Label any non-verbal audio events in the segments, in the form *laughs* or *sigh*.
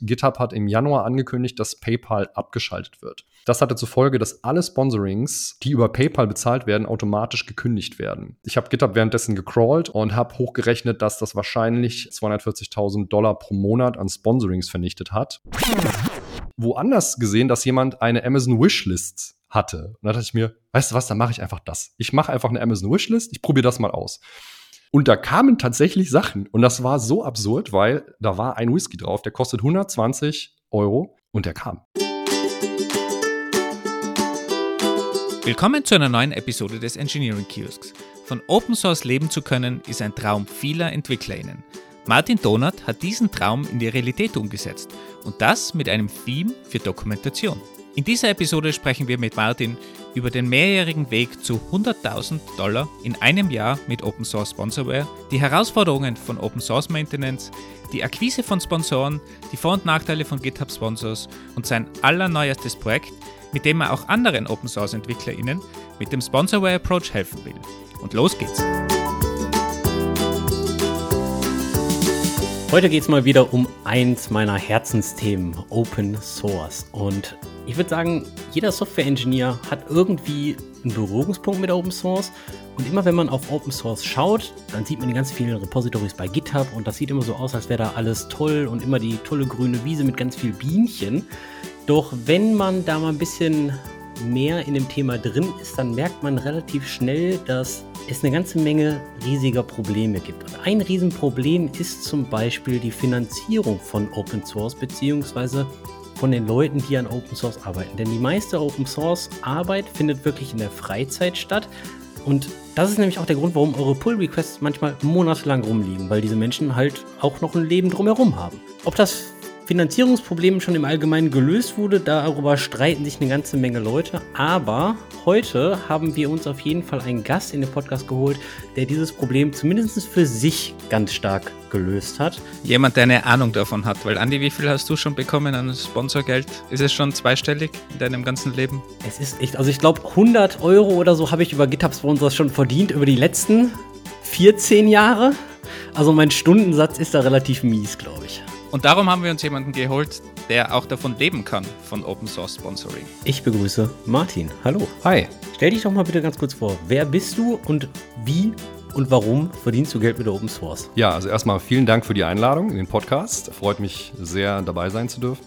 GitHub hat im Januar angekündigt, dass PayPal abgeschaltet wird. Das hatte zur Folge, dass alle Sponsorings, die über PayPal bezahlt werden, automatisch gekündigt werden. Ich habe GitHub währenddessen gecrawlt und habe hochgerechnet, dass das wahrscheinlich 240.000 Dollar pro Monat an Sponsorings vernichtet hat. Woanders gesehen, dass jemand eine Amazon Wishlist hatte. Und da dachte ich mir, weißt du was, dann mache ich einfach das. Ich mache einfach eine Amazon Wishlist, ich probiere das mal aus. Und da kamen tatsächlich Sachen. Und das war so absurd, weil da war ein Whisky drauf, der kostet 120 Euro und der kam. Willkommen zu einer neuen Episode des Engineering Kiosks. Von Open Source leben zu können, ist ein Traum vieler EntwicklerInnen. Martin Donat hat diesen Traum in die Realität umgesetzt und das mit einem Theme für Dokumentation. In dieser Episode sprechen wir mit Martin über den mehrjährigen Weg zu 100.000 Dollar in einem Jahr mit Open Source Sponsorware, die Herausforderungen von Open Source Maintenance, die Akquise von Sponsoren, die Vor- und Nachteile von GitHub Sponsors und sein allerneuestes Projekt, mit dem er auch anderen Open Source EntwicklerInnen mit dem Sponsorware Approach helfen will. Und los geht's! Heute geht es mal wieder um eins meiner Herzensthemen, Open Source. Und ich würde sagen, jeder Software-Engineer hat irgendwie einen Berührungspunkt mit Open Source. Und immer wenn man auf Open Source schaut, dann sieht man die ganz vielen Repositories bei GitHub und das sieht immer so aus, als wäre da alles toll und immer die tolle grüne Wiese mit ganz viel Bienchen. Doch wenn man da mal ein bisschen mehr in dem Thema drin ist, dann merkt man relativ schnell, dass es eine ganze Menge riesiger Probleme gibt. Und ein Riesenproblem ist zum Beispiel die Finanzierung von Open Source beziehungsweise von den Leuten, die an Open Source arbeiten. Denn die meiste Open Source Arbeit findet wirklich in der Freizeit statt. Und das ist nämlich auch der Grund, warum eure Pull Requests manchmal monatelang rumliegen, weil diese Menschen halt auch noch ein Leben drumherum haben. Ob das Finanzierungsproblem schon im Allgemeinen gelöst wurde, darüber streiten sich eine ganze Menge Leute. Aber heute haben wir uns auf jeden Fall einen Gast in den Podcast geholt, der dieses Problem zumindest für sich ganz stark gelöst hat. Jemand, der eine Ahnung davon hat, weil Andi, wie viel hast du schon bekommen an Sponsorgeld? Ist es schon zweistellig in deinem ganzen Leben? Es ist echt, also ich glaube 100 Euro oder so habe ich über GitHub Sponsors schon verdient über die letzten 14 Jahre. Also mein Stundensatz ist da relativ mies, glaube ich. Und darum haben wir uns jemanden geholt, der auch davon leben kann, von Open Source Sponsoring. Ich begrüße Martin. Hallo. Hi. Stell dich doch mal bitte ganz kurz vor. Wer bist du und wie und warum verdienst du Geld mit der Open Source? Ja, also erstmal vielen Dank für die Einladung in den Podcast. Freut mich sehr, dabei sein zu dürfen.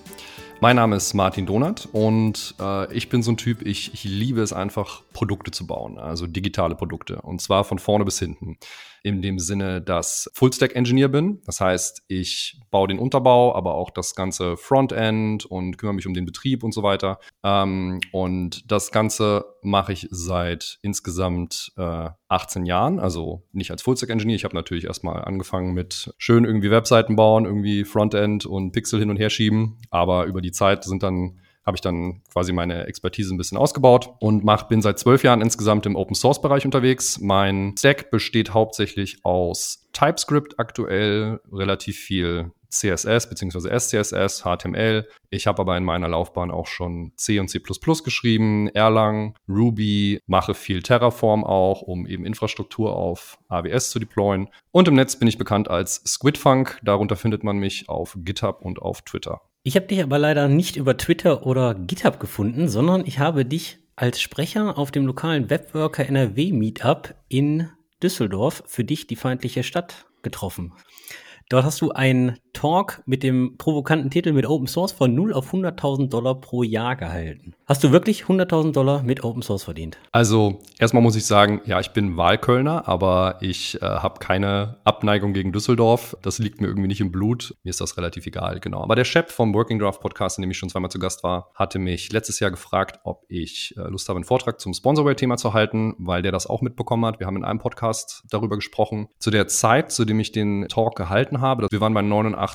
Mein Name ist Martin Donat und äh, ich bin so ein Typ, ich, ich liebe es einfach, Produkte zu bauen, also digitale Produkte. Und zwar von vorne bis hinten in dem Sinne, dass Full-Stack-Engineer bin. Das heißt, ich baue den Unterbau, aber auch das ganze Frontend und kümmere mich um den Betrieb und so weiter. Ähm, und das Ganze mache ich seit insgesamt äh, 18 Jahren, also nicht als Full-Stack-Engineer. Ich habe natürlich erstmal angefangen mit schön irgendwie Webseiten bauen, irgendwie Frontend und Pixel hin und her schieben. Aber über die Zeit sind dann habe ich dann quasi meine Expertise ein bisschen ausgebaut und mach, bin seit zwölf Jahren insgesamt im Open Source Bereich unterwegs. Mein Stack besteht hauptsächlich aus TypeScript aktuell, relativ viel CSS bzw. SCSS, HTML. Ich habe aber in meiner Laufbahn auch schon C und C geschrieben, Erlang, Ruby, mache viel Terraform auch, um eben Infrastruktur auf AWS zu deployen. Und im Netz bin ich bekannt als Squidfunk. Darunter findet man mich auf GitHub und auf Twitter. Ich habe dich aber leider nicht über Twitter oder GitHub gefunden, sondern ich habe dich als Sprecher auf dem lokalen Webworker NRW Meetup in Düsseldorf für dich die feindliche Stadt getroffen. Dort hast du einen Talk mit dem provokanten Titel mit Open Source von 0 auf 100.000 Dollar pro Jahr gehalten. Hast du wirklich 100.000 Dollar mit Open Source verdient? Also erstmal muss ich sagen, ja, ich bin Wahlkölner, aber ich äh, habe keine Abneigung gegen Düsseldorf. Das liegt mir irgendwie nicht im Blut. Mir ist das relativ egal, genau. Aber der Chef vom Working Draft Podcast, in dem ich schon zweimal zu Gast war, hatte mich letztes Jahr gefragt, ob ich äh, Lust habe, einen Vortrag zum Sponsorware-Thema zu halten, weil der das auch mitbekommen hat. Wir haben in einem Podcast darüber gesprochen. Zu der Zeit, zu dem ich den Talk gehalten habe. Wir waren bei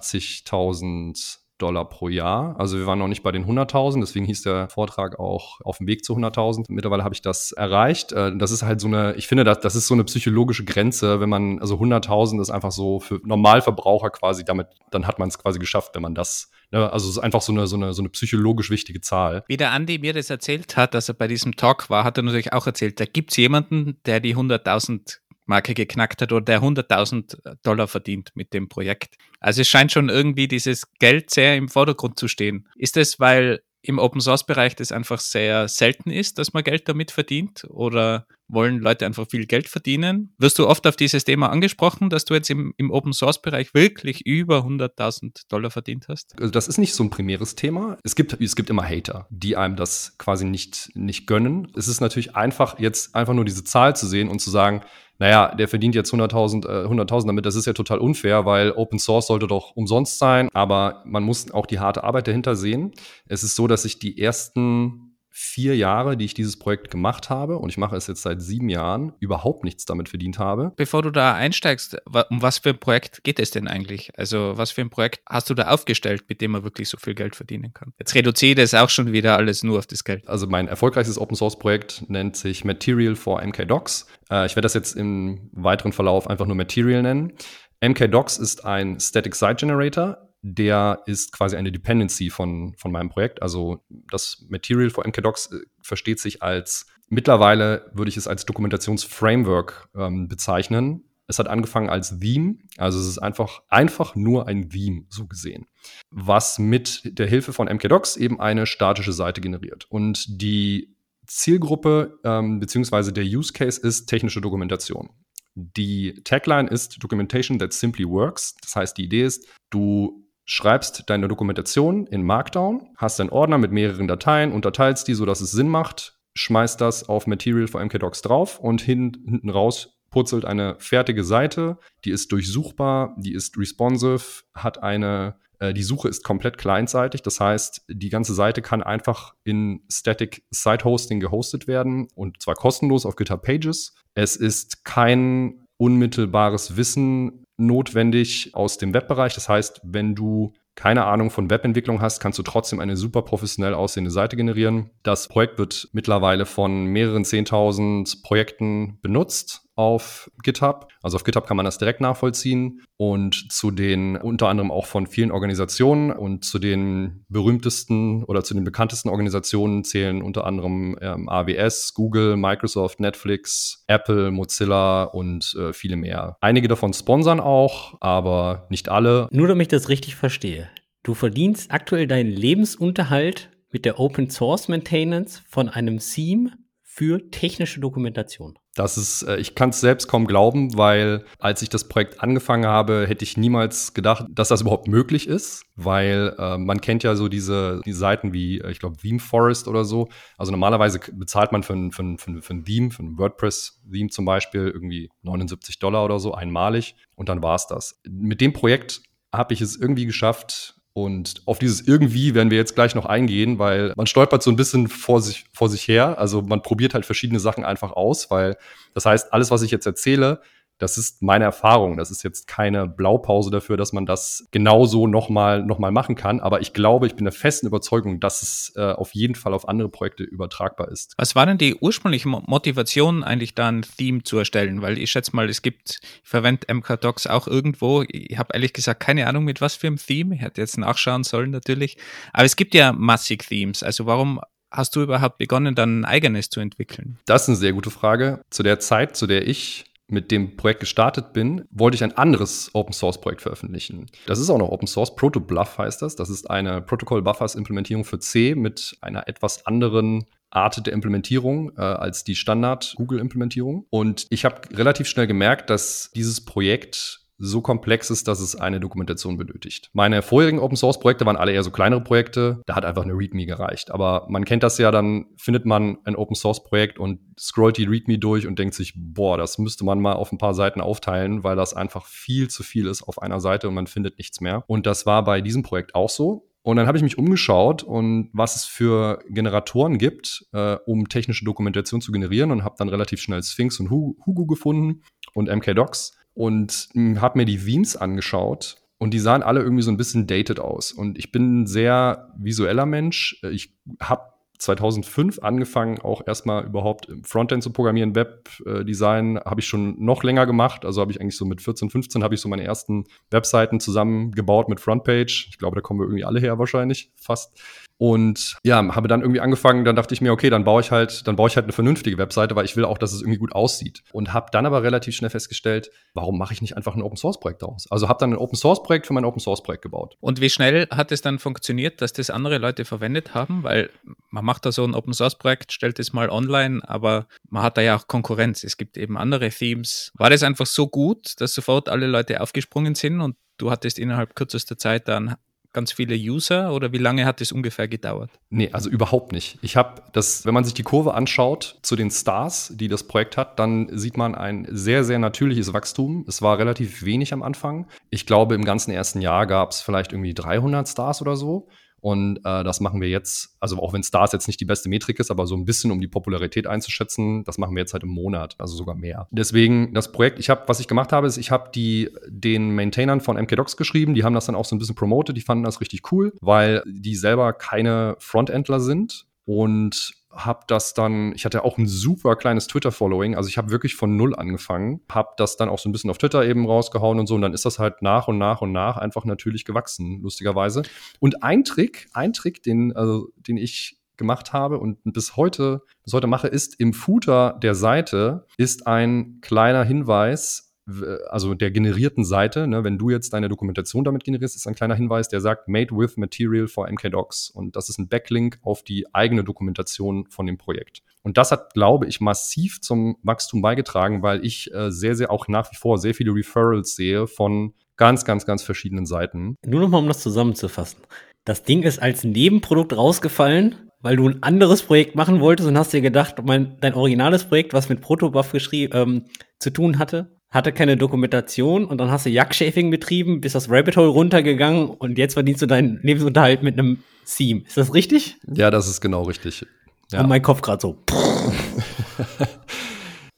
89.000 Dollar pro Jahr. Also wir waren noch nicht bei den 100.000, deswegen hieß der Vortrag auch auf dem Weg zu 100.000. Mittlerweile habe ich das erreicht. Äh, das ist halt so eine, ich finde, das, das ist so eine psychologische Grenze, wenn man, also 100.000 ist einfach so für Normalverbraucher quasi, damit, dann hat man es quasi geschafft, wenn man das, ne, also es ist einfach so eine, so eine, so eine psychologisch wichtige Zahl. Wie der Andi mir das erzählt hat, dass er bei diesem Talk war, hat er natürlich auch erzählt, da gibt es jemanden, der die 100.000 Marke geknackt hat oder der 100.000 Dollar verdient mit dem Projekt. Also es scheint schon irgendwie dieses Geld sehr im Vordergrund zu stehen. Ist es, weil im Open Source Bereich das einfach sehr selten ist, dass man Geld damit verdient oder wollen Leute einfach viel Geld verdienen? Wirst du oft auf dieses Thema angesprochen, dass du jetzt im, im Open Source Bereich wirklich über 100.000 Dollar verdient hast? Also das ist nicht so ein primäres Thema. Es gibt, es gibt immer Hater, die einem das quasi nicht, nicht gönnen. Es ist natürlich einfach, jetzt einfach nur diese Zahl zu sehen und zu sagen, naja, der verdient jetzt 100.000 äh, 100.000 damit, das ist ja total unfair, weil Open Source sollte doch umsonst sein, aber man muss auch die harte Arbeit dahinter sehen. Es ist so, dass ich die ersten vier Jahre, die ich dieses Projekt gemacht habe, und ich mache es jetzt seit sieben Jahren, überhaupt nichts damit verdient habe. Bevor du da einsteigst, um was für ein Projekt geht es denn eigentlich? Also was für ein Projekt hast du da aufgestellt, mit dem man wirklich so viel Geld verdienen kann? Jetzt reduziere das auch schon wieder alles nur auf das Geld. Also mein erfolgreichstes Open Source Projekt nennt sich Material for MKDocs. Äh, ich werde das jetzt im weiteren Verlauf einfach nur Material nennen. MKDocs ist ein Static Site Generator der ist quasi eine Dependency von, von meinem Projekt. Also das Material for MKDocs äh, versteht sich als, mittlerweile würde ich es als Dokumentationsframework ähm, bezeichnen. Es hat angefangen als Theme, also es ist einfach, einfach nur ein Theme, so gesehen, was mit der Hilfe von MKDocs eben eine statische Seite generiert. Und die Zielgruppe ähm, beziehungsweise der Use Case ist technische Dokumentation. Die Tagline ist Documentation that simply works. Das heißt, die Idee ist, du schreibst deine Dokumentation in Markdown, hast einen Ordner mit mehreren Dateien, unterteilst die, sodass es Sinn macht, schmeißt das auf Material for MKDocs drauf und hin, hinten raus purzelt eine fertige Seite, die ist durchsuchbar, die ist responsive, hat eine, äh, die Suche ist komplett clientseitig, das heißt, die ganze Seite kann einfach in Static Site Hosting gehostet werden und zwar kostenlos auf GitHub Pages. Es ist kein unmittelbares Wissen notwendig aus dem Webbereich. Das heißt, wenn du keine Ahnung von Webentwicklung hast, kannst du trotzdem eine super professionell aussehende Seite generieren. Das Projekt wird mittlerweile von mehreren 10.000 Projekten benutzt auf GitHub. Also auf GitHub kann man das direkt nachvollziehen und zu den unter anderem auch von vielen Organisationen und zu den berühmtesten oder zu den bekanntesten Organisationen zählen unter anderem ähm, AWS, Google, Microsoft, Netflix, Apple, Mozilla und äh, viele mehr. Einige davon sponsern auch, aber nicht alle. Nur damit ich das richtig verstehe. Du verdienst aktuell deinen Lebensunterhalt mit der Open Source Maintenance von einem Theme für technische Dokumentation. Das ist, äh, ich kann es selbst kaum glauben, weil als ich das Projekt angefangen habe, hätte ich niemals gedacht, dass das überhaupt möglich ist, weil äh, man kennt ja so diese die Seiten wie, äh, ich glaube, Theme Forest oder so. Also normalerweise bezahlt man für ein, für ein, für ein, für ein Theme, für ein WordPress-Theme zum Beispiel irgendwie 79 Dollar oder so einmalig und dann war es das. Mit dem Projekt habe ich es irgendwie geschafft, und auf dieses irgendwie werden wir jetzt gleich noch eingehen, weil man stolpert so ein bisschen vor sich, vor sich her. Also man probiert halt verschiedene Sachen einfach aus, weil das heißt, alles, was ich jetzt erzähle, das ist meine Erfahrung. Das ist jetzt keine Blaupause dafür, dass man das genauso nochmal noch mal machen kann. Aber ich glaube, ich bin der festen Überzeugung, dass es äh, auf jeden Fall auf andere Projekte übertragbar ist. Was war denn die ursprüngliche Motivation, eigentlich da ein Theme zu erstellen? Weil ich schätze mal, es gibt, ich verwende MKDocs auch irgendwo. Ich habe ehrlich gesagt keine Ahnung, mit was für einem Theme. Ich hätte jetzt nachschauen sollen natürlich. Aber es gibt ja massig Themes. Also warum hast du überhaupt begonnen, dann ein eigenes zu entwickeln? Das ist eine sehr gute Frage. Zu der Zeit, zu der ich mit dem Projekt gestartet bin, wollte ich ein anderes Open Source Projekt veröffentlichen. Das ist auch noch Open Source, Protobluff heißt das. Das ist eine Protocol Buffers Implementierung für C mit einer etwas anderen Art der Implementierung äh, als die Standard Google Implementierung. Und ich habe relativ schnell gemerkt, dass dieses Projekt so komplex ist, dass es eine Dokumentation benötigt. Meine vorherigen Open Source Projekte waren alle eher so kleinere Projekte. Da hat einfach eine README gereicht. Aber man kennt das ja, dann findet man ein Open Source Projekt und scrollt die README durch und denkt sich, boah, das müsste man mal auf ein paar Seiten aufteilen, weil das einfach viel zu viel ist auf einer Seite und man findet nichts mehr. Und das war bei diesem Projekt auch so. Und dann habe ich mich umgeschaut und was es für Generatoren gibt, äh, um technische Dokumentation zu generieren und habe dann relativ schnell Sphinx und Hugo gefunden und MKDocs und habe mir die Themes angeschaut und die sahen alle irgendwie so ein bisschen dated aus. Und ich bin ein sehr visueller Mensch. Ich habe 2005 angefangen, auch erstmal überhaupt Frontend zu programmieren. Webdesign habe ich schon noch länger gemacht. Also habe ich eigentlich so mit 14, 15 habe ich so meine ersten Webseiten zusammengebaut mit Frontpage. Ich glaube, da kommen wir irgendwie alle her wahrscheinlich, fast. Und ja, habe dann irgendwie angefangen, dann dachte ich mir, okay, dann baue ich halt, dann baue ich halt eine vernünftige Webseite, weil ich will auch, dass es irgendwie gut aussieht. Und habe dann aber relativ schnell festgestellt, warum mache ich nicht einfach ein Open Source Projekt daraus? Also habe dann ein Open Source Projekt für mein Open Source Projekt gebaut. Und wie schnell hat es dann funktioniert, dass das andere Leute verwendet haben? Weil man macht da so ein Open Source Projekt, stellt es mal online, aber man hat da ja auch Konkurrenz. Es gibt eben andere Themes. War das einfach so gut, dass sofort alle Leute aufgesprungen sind und du hattest innerhalb kürzester Zeit dann ganz viele User oder wie lange hat es ungefähr gedauert? Nee, also überhaupt nicht. Ich habe das, wenn man sich die Kurve anschaut zu den Stars, die das Projekt hat, dann sieht man ein sehr, sehr natürliches Wachstum. Es war relativ wenig am Anfang. Ich glaube, im ganzen ersten Jahr gab es vielleicht irgendwie 300 Stars oder so. Und äh, das machen wir jetzt, also auch wenn Stars jetzt nicht die beste Metrik ist, aber so ein bisschen, um die Popularität einzuschätzen, das machen wir jetzt halt im Monat, also sogar mehr. Deswegen das Projekt, ich habe, was ich gemacht habe, ist, ich habe die den Maintainern von MKDocs geschrieben, die haben das dann auch so ein bisschen promotet, die fanden das richtig cool, weil die selber keine Frontendler sind und habe das dann, ich hatte auch ein super kleines Twitter-Following, also ich habe wirklich von null angefangen, habe das dann auch so ein bisschen auf Twitter eben rausgehauen und so und dann ist das halt nach und nach und nach einfach natürlich gewachsen, lustigerweise. Und ein Trick, ein Trick, den, also, den ich gemacht habe und bis heute, bis heute mache, ist im Footer der Seite ist ein kleiner Hinweis, also der generierten Seite, ne, wenn du jetzt deine Dokumentation damit generierst, ist ein kleiner Hinweis, der sagt Made with Material for MKDocs. Und das ist ein Backlink auf die eigene Dokumentation von dem Projekt. Und das hat, glaube ich, massiv zum Wachstum beigetragen, weil ich äh, sehr, sehr auch nach wie vor sehr viele Referrals sehe von ganz, ganz, ganz verschiedenen Seiten. Nur nochmal, um das zusammenzufassen. Das Ding ist als Nebenprodukt rausgefallen, weil du ein anderes Projekt machen wolltest und hast dir gedacht, mein, dein originales Projekt, was mit Protobuff ähm, zu tun hatte, hatte keine Dokumentation und dann hast du Jagdschäfing betrieben, bist das Rabbit Hole runtergegangen und jetzt verdienst du deinen Lebensunterhalt mit einem Theme. Ist das richtig? Ja, das ist genau richtig. Ja. Und mein Kopf gerade so. *laughs*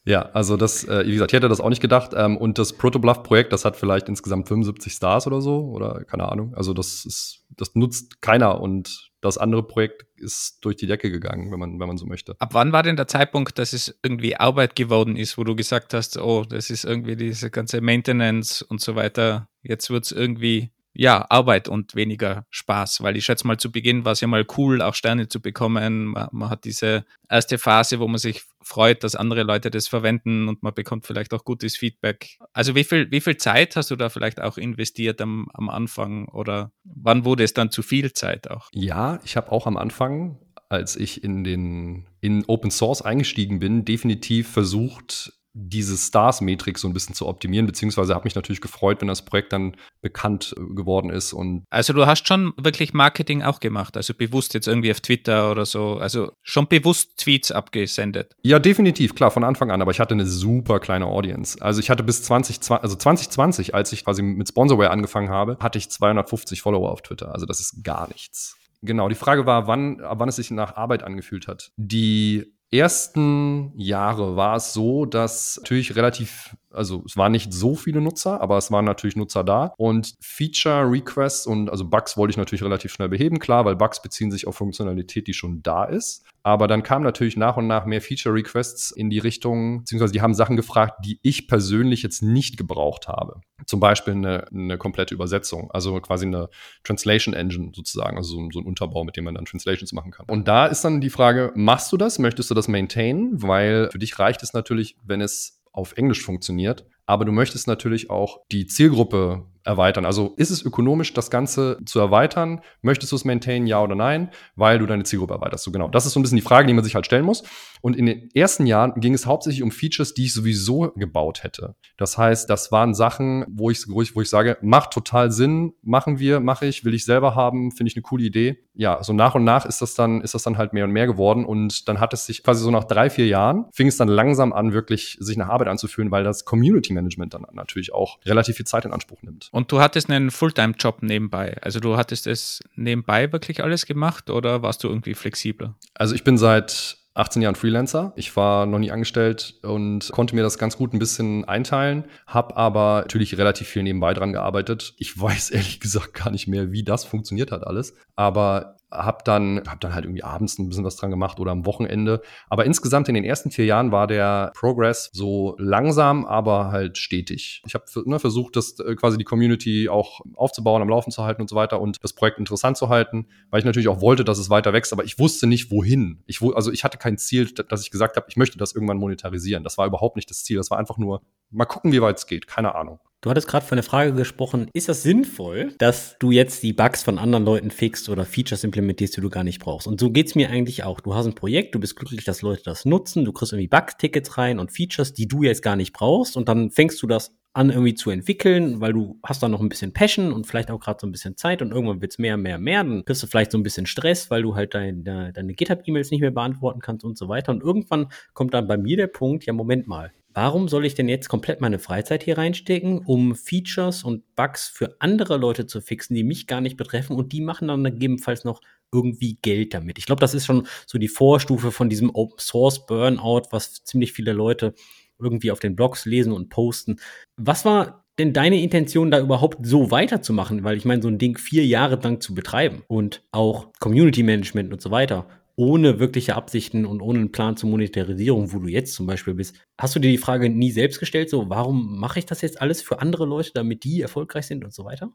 ja, also das, äh, wie gesagt, ich hätte das auch nicht gedacht. Ähm, und das Protobluff-Projekt, das hat vielleicht insgesamt 75 Stars oder so, oder keine Ahnung. Also das ist, das nutzt keiner und das andere Projekt ist durch die Decke gegangen, wenn man, wenn man so möchte. Ab wann war denn der Zeitpunkt, dass es irgendwie Arbeit geworden ist, wo du gesagt hast, oh, das ist irgendwie diese ganze Maintenance und so weiter, jetzt wird es irgendwie ja, Arbeit und weniger Spaß, weil ich schätze mal, zu Beginn war es ja mal cool, auch Sterne zu bekommen. Man, man, hat diese erste Phase, wo man sich freut, dass andere Leute das verwenden und man bekommt vielleicht auch gutes Feedback. Also wie viel, wie viel Zeit hast du da vielleicht auch investiert am, am Anfang oder wann wurde es dann zu viel Zeit auch? Ja, ich habe auch am Anfang als ich in den in Open Source eingestiegen bin, definitiv versucht, diese Stars-Metrik so ein bisschen zu optimieren, beziehungsweise habe mich natürlich gefreut, wenn das Projekt dann bekannt äh, geworden ist. Und also du hast schon wirklich Marketing auch gemacht, also bewusst jetzt irgendwie auf Twitter oder so, also schon bewusst Tweets abgesendet. Ja, definitiv, klar, von Anfang an, aber ich hatte eine super kleine Audience. Also ich hatte bis 2020, also 2020, als ich quasi mit Sponsorware angefangen habe, hatte ich 250 Follower auf Twitter. Also das ist gar nichts. Genau, die Frage war, wann, wann es sich nach Arbeit angefühlt hat. Die ersten Jahre war es so, dass natürlich relativ also es waren nicht so viele Nutzer, aber es waren natürlich Nutzer da. Und Feature Requests und also Bugs wollte ich natürlich relativ schnell beheben, klar, weil Bugs beziehen sich auf Funktionalität, die schon da ist. Aber dann kamen natürlich nach und nach mehr Feature Requests in die Richtung, beziehungsweise die haben Sachen gefragt, die ich persönlich jetzt nicht gebraucht habe. Zum Beispiel eine, eine komplette Übersetzung, also quasi eine Translation Engine sozusagen, also so, so ein Unterbau, mit dem man dann Translations machen kann. Und da ist dann die Frage, machst du das? Möchtest du das maintainen? Weil für dich reicht es natürlich, wenn es auf Englisch funktioniert. Aber du möchtest natürlich auch die Zielgruppe erweitern. Also ist es ökonomisch, das Ganze zu erweitern? Möchtest du es maintainen, ja oder nein? Weil du deine Zielgruppe erweiterst. So genau. Das ist so ein bisschen die Frage, die man sich halt stellen muss. Und in den ersten Jahren ging es hauptsächlich um Features, die ich sowieso gebaut hätte. Das heißt, das waren Sachen, wo ich, wo ich, wo ich sage, macht total Sinn, machen wir, mache ich, will ich selber haben, finde ich eine coole Idee. Ja, so nach und nach ist das dann, ist das dann halt mehr und mehr geworden. Und dann hat es sich quasi so nach drei, vier Jahren, fing es dann langsam an, wirklich sich nach Arbeit anzufühlen, weil das Community Management dann natürlich auch relativ viel Zeit in Anspruch nimmt. Und du hattest einen Fulltime-Job nebenbei. Also du hattest es nebenbei wirklich alles gemacht oder warst du irgendwie flexibler? Also ich bin seit 18 Jahren Freelancer. Ich war noch nie angestellt und konnte mir das ganz gut ein bisschen einteilen, habe aber natürlich relativ viel nebenbei dran gearbeitet. Ich *laughs* weiß ehrlich gesagt gar nicht mehr, wie das funktioniert hat alles. Aber habe dann, hab dann halt irgendwie abends ein bisschen was dran gemacht oder am Wochenende. Aber insgesamt in den ersten vier Jahren war der Progress so langsam, aber halt stetig. Ich habe ne, versucht, das äh, quasi die Community auch aufzubauen, am Laufen zu halten und so weiter und das Projekt interessant zu halten, weil ich natürlich auch wollte, dass es weiter wächst, aber ich wusste nicht, wohin. Ich, also ich hatte kein Ziel, dass ich gesagt habe, ich möchte das irgendwann monetarisieren. Das war überhaupt nicht das Ziel. Das war einfach nur, mal gucken, wie weit es geht. Keine Ahnung. Du hattest gerade von der Frage gesprochen, ist das sinnvoll, dass du jetzt die Bugs von anderen Leuten fixst oder Features implementierst, die du gar nicht brauchst? Und so geht's mir eigentlich auch. Du hast ein Projekt, du bist glücklich, dass Leute das nutzen, du kriegst irgendwie Bug-Tickets rein und Features, die du jetzt gar nicht brauchst und dann fängst du das an irgendwie zu entwickeln, weil du hast da noch ein bisschen Passion und vielleicht auch gerade so ein bisschen Zeit und irgendwann wird's mehr, mehr, mehr. Dann kriegst du vielleicht so ein bisschen Stress, weil du halt dein, deine, deine GitHub-E-Mails nicht mehr beantworten kannst und so weiter. Und irgendwann kommt dann bei mir der Punkt, ja, Moment mal, Warum soll ich denn jetzt komplett meine Freizeit hier reinstecken, um Features und Bugs für andere Leute zu fixen, die mich gar nicht betreffen und die machen dann gegebenenfalls noch irgendwie Geld damit? Ich glaube, das ist schon so die Vorstufe von diesem Open Source Burnout, was ziemlich viele Leute irgendwie auf den Blogs lesen und posten. Was war denn deine Intention, da überhaupt so weiterzumachen? Weil ich meine, so ein Ding vier Jahre lang zu betreiben und auch Community Management und so weiter ohne wirkliche Absichten und ohne einen Plan zur Monetarisierung, wo du jetzt zum Beispiel bist. Hast du dir die Frage nie selbst gestellt, so warum mache ich das jetzt alles für andere Leute, damit die erfolgreich sind und so weiter?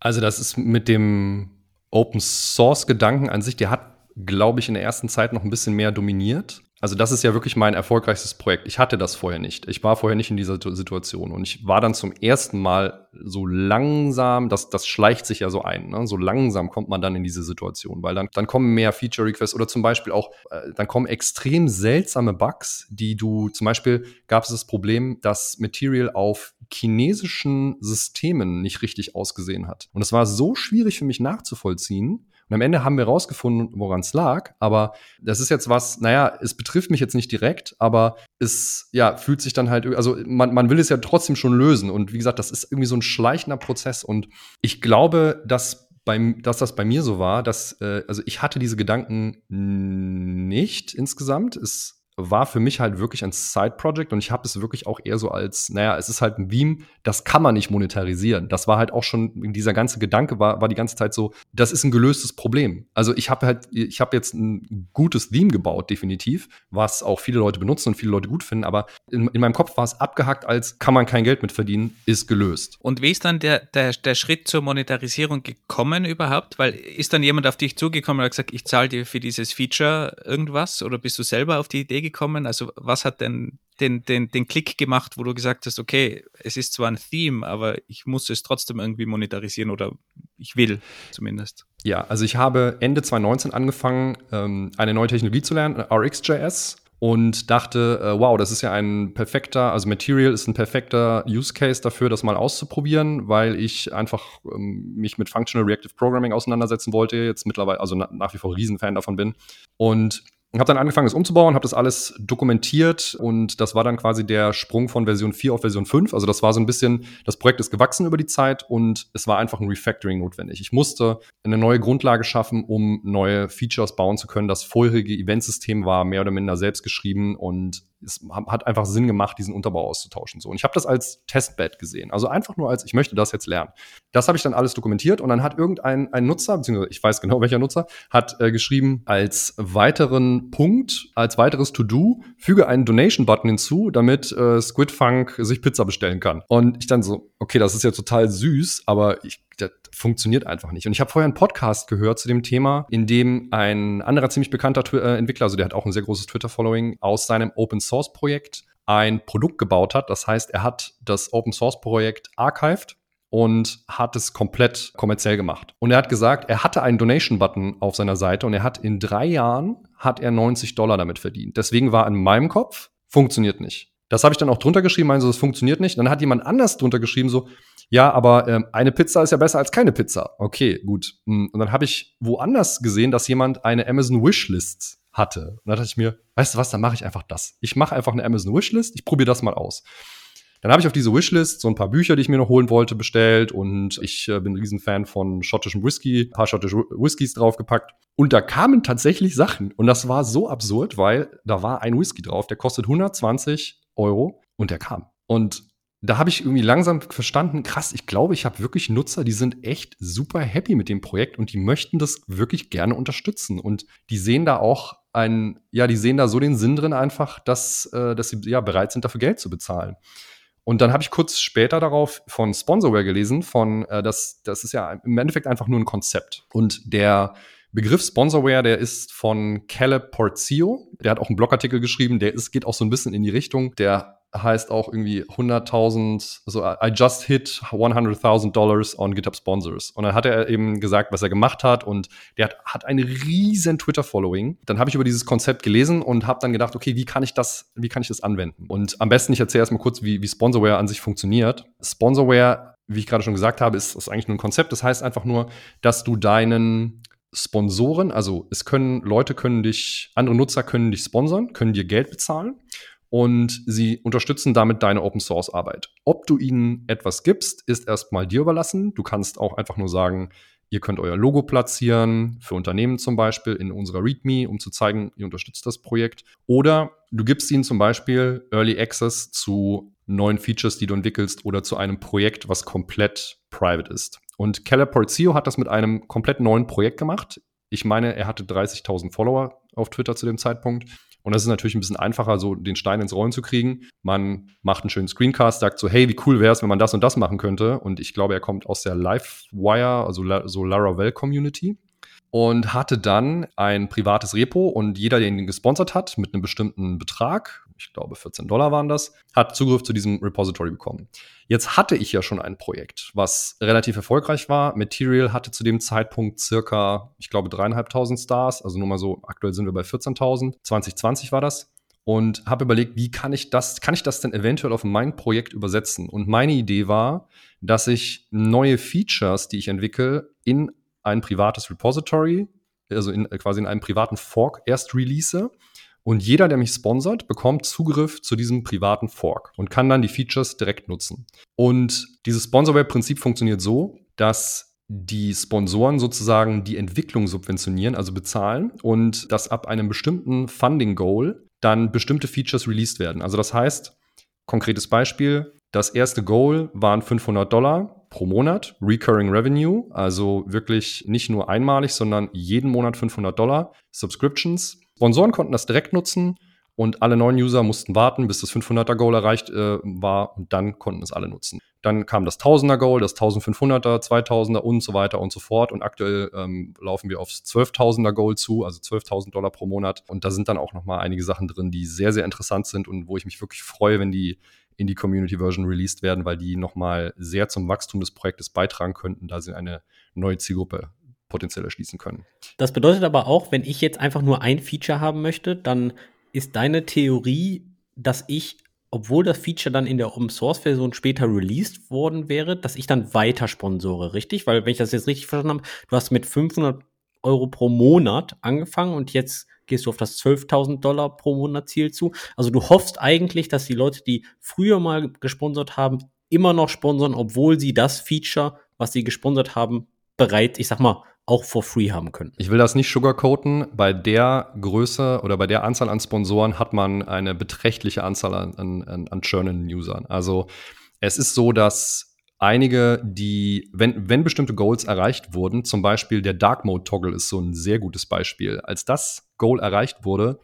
Also das ist mit dem Open Source Gedanken an sich, der hat, glaube ich, in der ersten Zeit noch ein bisschen mehr dominiert. Also das ist ja wirklich mein erfolgreichstes Projekt. Ich hatte das vorher nicht. Ich war vorher nicht in dieser Situation und ich war dann zum ersten Mal so langsam, das, das schleicht sich ja so ein, ne? so langsam kommt man dann in diese Situation, weil dann, dann kommen mehr Feature-Requests oder zum Beispiel auch, äh, dann kommen extrem seltsame Bugs, die du, zum Beispiel gab es das Problem, dass Material auf chinesischen Systemen nicht richtig ausgesehen hat. Und es war so schwierig für mich nachzuvollziehen, und am Ende haben wir rausgefunden, woran es lag. Aber das ist jetzt was, naja, es betrifft mich jetzt nicht direkt, aber es ja, fühlt sich dann halt, also man, man will es ja trotzdem schon lösen. Und wie gesagt, das ist irgendwie so ein schleichender Prozess. Und ich glaube, dass beim, dass das bei mir so war, dass, äh, also ich hatte diese Gedanken nicht insgesamt. Es war für mich halt wirklich ein Side-Project und ich habe es wirklich auch eher so als, naja, es ist halt ein Beam, das kann man nicht monetarisieren. Das war halt auch schon, dieser ganze Gedanke war, war die ganze Zeit so, das ist ein gelöstes Problem. Also ich habe halt, ich habe jetzt ein gutes Theme gebaut, definitiv, was auch viele Leute benutzen und viele Leute gut finden, aber in, in meinem Kopf war es abgehackt als, kann man kein Geld mit verdienen, ist gelöst. Und wie ist dann der, der, der Schritt zur Monetarisierung gekommen überhaupt? Weil ist dann jemand auf dich zugekommen und hat gesagt, ich zahle dir für dieses Feature irgendwas oder bist du selber auf die Idee gekommen? Gekommen? Also was hat denn den, den, den Klick gemacht, wo du gesagt hast, okay, es ist zwar ein Theme, aber ich muss es trotzdem irgendwie monetarisieren oder ich will zumindest. Ja, also ich habe Ende 2019 angefangen, ähm, eine neue Technologie zu lernen, RxJS und dachte, äh, wow, das ist ja ein perfekter, also Material ist ein perfekter Use Case dafür, das mal auszuprobieren, weil ich einfach ähm, mich mit Functional Reactive Programming auseinandersetzen wollte, jetzt mittlerweile, also na, nach wie vor Riesenfan davon bin. Und habe dann angefangen, es umzubauen, habe das alles dokumentiert und das war dann quasi der Sprung von Version 4 auf Version 5. Also das war so ein bisschen, das Projekt ist gewachsen über die Zeit und es war einfach ein Refactoring notwendig. Ich musste eine neue Grundlage schaffen, um neue Features bauen zu können. Das vorherige Eventsystem war mehr oder minder selbst geschrieben und es hat einfach Sinn gemacht, diesen Unterbau auszutauschen. So. Und ich habe das als Testbed gesehen. Also einfach nur als, ich möchte das jetzt lernen. Das habe ich dann alles dokumentiert und dann hat irgendein ein Nutzer, beziehungsweise ich weiß genau *laughs* welcher Nutzer, hat äh, geschrieben, als weiteren Punkt, als weiteres To-Do, füge einen Donation-Button hinzu, damit äh, Squidfunk sich Pizza bestellen kann. Und ich dann so, okay, das ist ja total süß, aber ich das funktioniert einfach nicht. Und ich habe vorher einen Podcast gehört zu dem Thema, in dem ein anderer ziemlich bekannter Twi äh, Entwickler, also der hat auch ein sehr großes Twitter-Following, aus seinem Open Source Projekt ein Produkt gebaut hat. Das heißt, er hat das Open Source Projekt archived und hat es komplett kommerziell gemacht. Und er hat gesagt, er hatte einen Donation-Button auf seiner Seite und er hat in drei Jahren hat er 90 Dollar damit verdient. Deswegen war in meinem Kopf, funktioniert nicht. Das habe ich dann auch drunter geschrieben, also das funktioniert nicht. Dann hat jemand anders drunter geschrieben, so, ja, aber ähm, eine Pizza ist ja besser als keine Pizza. Okay, gut. Hm, und dann habe ich woanders gesehen, dass jemand eine Amazon Wishlist hatte. Und dann dachte ich mir, weißt du was, dann mache ich einfach das. Ich mache einfach eine Amazon Wishlist, ich probiere das mal aus. Dann habe ich auf diese Wishlist so ein paar Bücher, die ich mir noch holen wollte, bestellt und ich äh, bin ein Riesenfan von schottischem Whisky, ein paar schottische Whiskys draufgepackt. Und da kamen tatsächlich Sachen und das war so absurd, weil da war ein Whisky drauf, der kostet 120 Euro und der kam. Und da habe ich irgendwie langsam verstanden, krass, ich glaube, ich habe wirklich Nutzer, die sind echt super happy mit dem Projekt und die möchten das wirklich gerne unterstützen. Und die sehen da auch ein, ja, die sehen da so den Sinn drin einfach, dass, äh, dass sie ja bereit sind, dafür Geld zu bezahlen. Und dann habe ich kurz später darauf von Sponsorware gelesen, von äh, das, das ist ja im Endeffekt einfach nur ein Konzept. Und der Begriff Sponsorware, der ist von Caleb Porzio. Der hat auch einen Blogartikel geschrieben, der ist, geht auch so ein bisschen in die Richtung. Der heißt auch irgendwie 100.000, also I just hit 100.000 Dollars on GitHub Sponsors. Und dann hat er eben gesagt, was er gemacht hat und der hat, hat ein riesen Twitter-Following. Dann habe ich über dieses Konzept gelesen und habe dann gedacht, okay, wie kann ich das, wie kann ich das anwenden? Und am besten, ich erzähle erstmal kurz, wie, wie Sponsorware an sich funktioniert. Sponsorware, wie ich gerade schon gesagt habe, ist, ist eigentlich nur ein Konzept. Das heißt einfach nur, dass du deinen Sponsoren, also es können Leute können dich, andere Nutzer können dich sponsern, können dir Geld bezahlen und sie unterstützen damit deine Open Source Arbeit. Ob du ihnen etwas gibst, ist erstmal dir überlassen. Du kannst auch einfach nur sagen, ihr könnt euer Logo platzieren, für Unternehmen zum Beispiel in unserer README, um zu zeigen, ihr unterstützt das Projekt. Oder du gibst ihnen zum Beispiel Early Access zu neuen Features, die du entwickelst oder zu einem Projekt, was komplett private ist. Und Keller Porzio hat das mit einem komplett neuen Projekt gemacht. Ich meine, er hatte 30.000 Follower auf Twitter zu dem Zeitpunkt. Und das ist natürlich ein bisschen einfacher, so den Stein ins Rollen zu kriegen. Man macht einen schönen Screencast, sagt so, hey, wie cool wäre es, wenn man das und das machen könnte. Und ich glaube, er kommt aus der Livewire, also so Laravel Community und hatte dann ein privates Repo und jeder, der ihn gesponsert hat mit einem bestimmten Betrag, ich glaube 14 Dollar waren das, hat Zugriff zu diesem Repository bekommen. Jetzt hatte ich ja schon ein Projekt, was relativ erfolgreich war. Material hatte zu dem Zeitpunkt circa, ich glaube, dreieinhalbtausend Stars, also nur mal so, aktuell sind wir bei 14.000. 2020 war das und habe überlegt, wie kann ich das, kann ich das denn eventuell auf mein Projekt übersetzen? Und meine Idee war, dass ich neue Features, die ich entwickle, in ein privates Repository, also in, quasi in einem privaten Fork erst release. Und jeder, der mich sponsert, bekommt Zugriff zu diesem privaten Fork und kann dann die Features direkt nutzen. Und dieses Sponsorware-Prinzip funktioniert so, dass die Sponsoren sozusagen die Entwicklung subventionieren, also bezahlen, und dass ab einem bestimmten Funding-Goal dann bestimmte Features released werden. Also das heißt, konkretes Beispiel, das erste Goal waren 500 Dollar pro Monat, Recurring Revenue, also wirklich nicht nur einmalig, sondern jeden Monat 500 Dollar, Subscriptions. Sponsoren konnten das direkt nutzen und alle neuen User mussten warten, bis das 500er Goal erreicht äh, war und dann konnten es alle nutzen. Dann kam das 1000er Goal, das 1500er, 2000er und so weiter und so fort und aktuell ähm, laufen wir aufs 12.000er Goal zu, also 12.000 Dollar pro Monat und da sind dann auch noch mal einige Sachen drin, die sehr sehr interessant sind und wo ich mich wirklich freue, wenn die in die Community-Version released werden, weil die nochmal sehr zum Wachstum des Projektes beitragen könnten, da sie eine neue Zielgruppe potenziell erschließen können. Das bedeutet aber auch, wenn ich jetzt einfach nur ein Feature haben möchte, dann ist deine Theorie, dass ich, obwohl das Feature dann in der Open Source Version später released worden wäre, dass ich dann weiter sponsore, richtig? Weil, wenn ich das jetzt richtig verstanden habe, du hast mit 500 Euro pro Monat angefangen und jetzt gehst du auf das 12.000 Dollar pro Monat Ziel zu. Also du hoffst eigentlich, dass die Leute, die früher mal gesponsert haben, immer noch sponsern, obwohl sie das Feature, was sie gesponsert haben, bereit, ich sag mal, auch for free haben können. Ich will das nicht sugarcoaten. Bei der Größe oder bei der Anzahl an Sponsoren hat man eine beträchtliche Anzahl an, an, an churnenden Usern. Also es ist so, dass einige, die, wenn, wenn bestimmte Goals erreicht wurden, zum Beispiel der Dark Mode Toggle ist so ein sehr gutes Beispiel. Als das Goal erreicht wurde,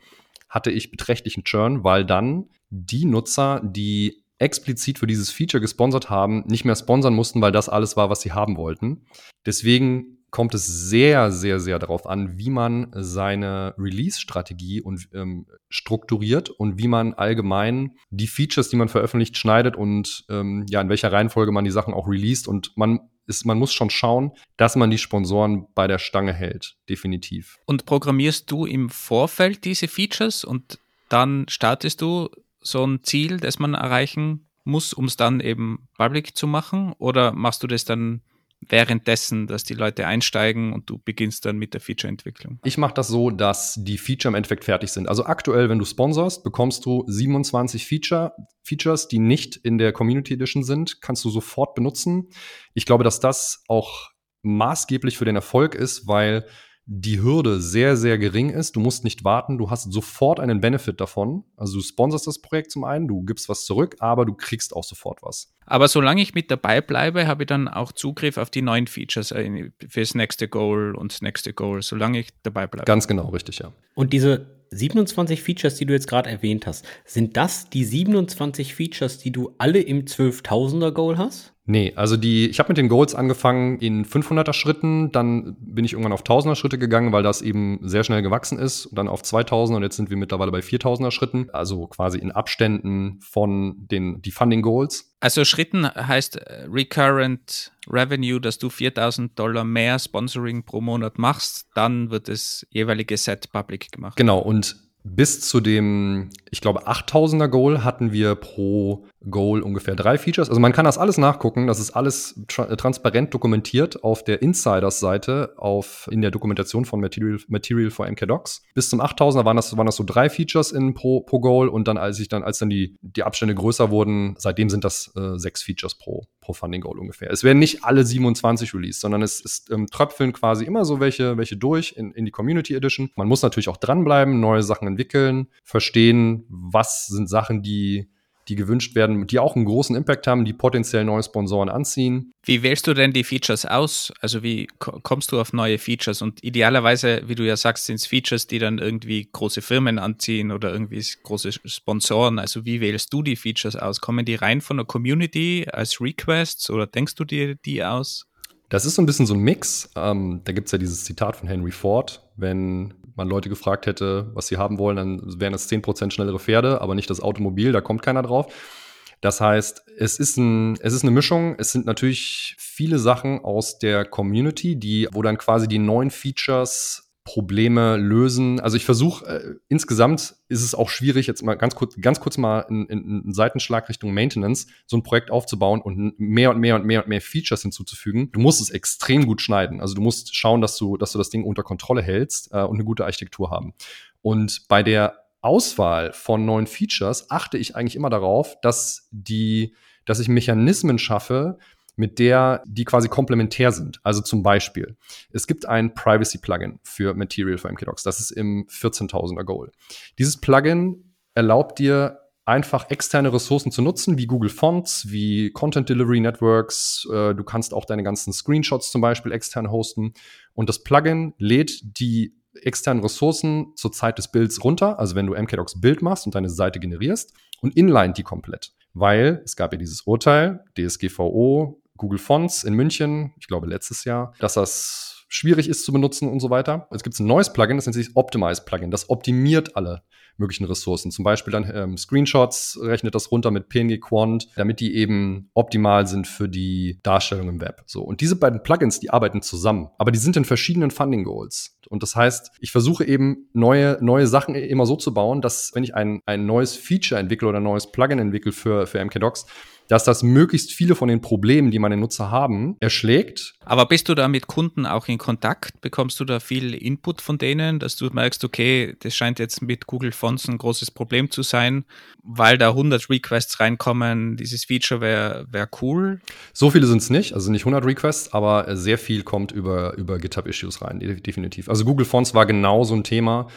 hatte ich beträchtlichen Churn, weil dann die Nutzer, die explizit für dieses Feature gesponsert haben, nicht mehr sponsern mussten, weil das alles war, was sie haben wollten. Deswegen kommt es sehr, sehr, sehr darauf an, wie man seine Release-Strategie und ähm, strukturiert und wie man allgemein die Features, die man veröffentlicht, schneidet und ähm, ja, in welcher Reihenfolge man die Sachen auch released. Und man ist, man muss schon schauen, dass man die Sponsoren bei der Stange hält, definitiv. Und programmierst du im Vorfeld diese Features und dann startest du so ein Ziel, das man erreichen muss, um es dann eben public zu machen? Oder machst du das dann währenddessen, dass die Leute einsteigen und du beginnst dann mit der Feature-Entwicklung? Ich mache das so, dass die Feature im Endeffekt fertig sind. Also aktuell, wenn du sponsorst, bekommst du 27 Feature, Features, die nicht in der Community Edition sind, kannst du sofort benutzen. Ich glaube, dass das auch maßgeblich für den Erfolg ist, weil die Hürde sehr, sehr gering ist. Du musst nicht warten, du hast sofort einen Benefit davon. Also du sponsorst das Projekt zum einen, du gibst was zurück, aber du kriegst auch sofort was. Aber solange ich mit dabei bleibe, habe ich dann auch Zugriff auf die neuen Features äh, fürs nächste Goal und das nächste Goal, solange ich dabei bleibe. Ganz genau, richtig, ja. Und diese 27 Features, die du jetzt gerade erwähnt hast, sind das die 27 Features, die du alle im 12.000er Goal hast? Nee, also die, ich habe mit den Goals angefangen in 500er Schritten, dann bin ich irgendwann auf 1000er Schritte gegangen, weil das eben sehr schnell gewachsen ist, und dann auf 2000 und jetzt sind wir mittlerweile bei 4000er Schritten, also quasi in Abständen von den die Funding Goals. Also Schritten heißt äh, Recurrent Revenue, dass du 4000 Dollar mehr Sponsoring pro Monat machst, dann wird das jeweilige Set public gemacht. Genau, und bis zu dem, ich glaube, 8000er Goal hatten wir pro Goal ungefähr drei Features. Also man kann das alles nachgucken, das ist alles tra transparent dokumentiert auf der Insiders-Seite auf, in der Dokumentation von Material, Material for MKDocs. Bis zum 8000er waren das, waren das so drei Features in pro, pro Goal und dann als ich dann, als dann die, die Abstände größer wurden, seitdem sind das äh, sechs Features pro, pro Funding Goal ungefähr. Es werden nicht alle 27 released, sondern es ist ähm, tröpfeln quasi immer so welche, welche durch in, in die Community Edition. Man muss natürlich auch dranbleiben, neue Sachen entwickeln, verstehen, was sind Sachen, die die gewünscht werden, die auch einen großen Impact haben, die potenziell neue Sponsoren anziehen. Wie wählst du denn die Features aus? Also wie kommst du auf neue Features? Und idealerweise, wie du ja sagst, sind es Features, die dann irgendwie große Firmen anziehen oder irgendwie große Sponsoren. Also wie wählst du die Features aus? Kommen die rein von der Community als Requests oder denkst du dir die aus? Das ist so ein bisschen so ein Mix. Ähm, da gibt es ja dieses Zitat von Henry Ford, wenn man Leute gefragt hätte, was sie haben wollen, dann wären es 10% schnellere Pferde, aber nicht das Automobil, da kommt keiner drauf. Das heißt, es ist, ein, es ist eine Mischung. Es sind natürlich viele Sachen aus der Community, die, wo dann quasi die neuen Features Probleme lösen. Also ich versuche, äh, insgesamt ist es auch schwierig, jetzt mal ganz kurz, ganz kurz mal einen, einen Seitenschlag Richtung Maintenance, so ein Projekt aufzubauen und mehr und mehr und mehr und mehr Features hinzuzufügen. Du musst es extrem gut schneiden. Also du musst schauen, dass du, dass du das Ding unter Kontrolle hältst äh, und eine gute Architektur haben. Und bei der Auswahl von neuen Features achte ich eigentlich immer darauf, dass die, dass ich Mechanismen schaffe, mit der die quasi komplementär sind. Also zum Beispiel, es gibt ein Privacy-Plugin für Material für MKDocs. Das ist im 14.000er Goal. Dieses Plugin erlaubt dir einfach externe Ressourcen zu nutzen, wie Google Fonts, wie Content Delivery Networks. Äh, du kannst auch deine ganzen Screenshots zum Beispiel extern hosten. Und das Plugin lädt die externen Ressourcen zur Zeit des Builds runter. Also wenn du MKDocs Bild machst und deine Seite generierst und inline die komplett. Weil es gab ja dieses Urteil, DSGVO, Google Fonts in München, ich glaube letztes Jahr, dass das schwierig ist zu benutzen und so weiter. Jetzt gibt es ein neues Plugin, das nennt sich Optimize Plugin. Das optimiert alle möglichen Ressourcen. Zum Beispiel dann ähm, Screenshots, rechnet das runter mit PNG Quant, damit die eben optimal sind für die Darstellung im Web. So. Und diese beiden Plugins, die arbeiten zusammen, aber die sind in verschiedenen Funding Goals. Und das heißt, ich versuche eben neue, neue Sachen immer so zu bauen, dass wenn ich ein, ein neues Feature entwickle oder ein neues Plugin entwickle für, für MKDocs, dass das möglichst viele von den Problemen, die meine Nutzer haben, erschlägt. Aber bist du da mit Kunden auch in Kontakt? Bekommst du da viel Input von denen, dass du merkst, okay, das scheint jetzt mit Google Fonts ein großes Problem zu sein, weil da 100 Requests reinkommen, dieses Feature wäre wär cool? So viele sind es nicht, also nicht 100 Requests, aber sehr viel kommt über, über GitHub-Issues rein, definitiv. Also Google Fonts war genau so ein Thema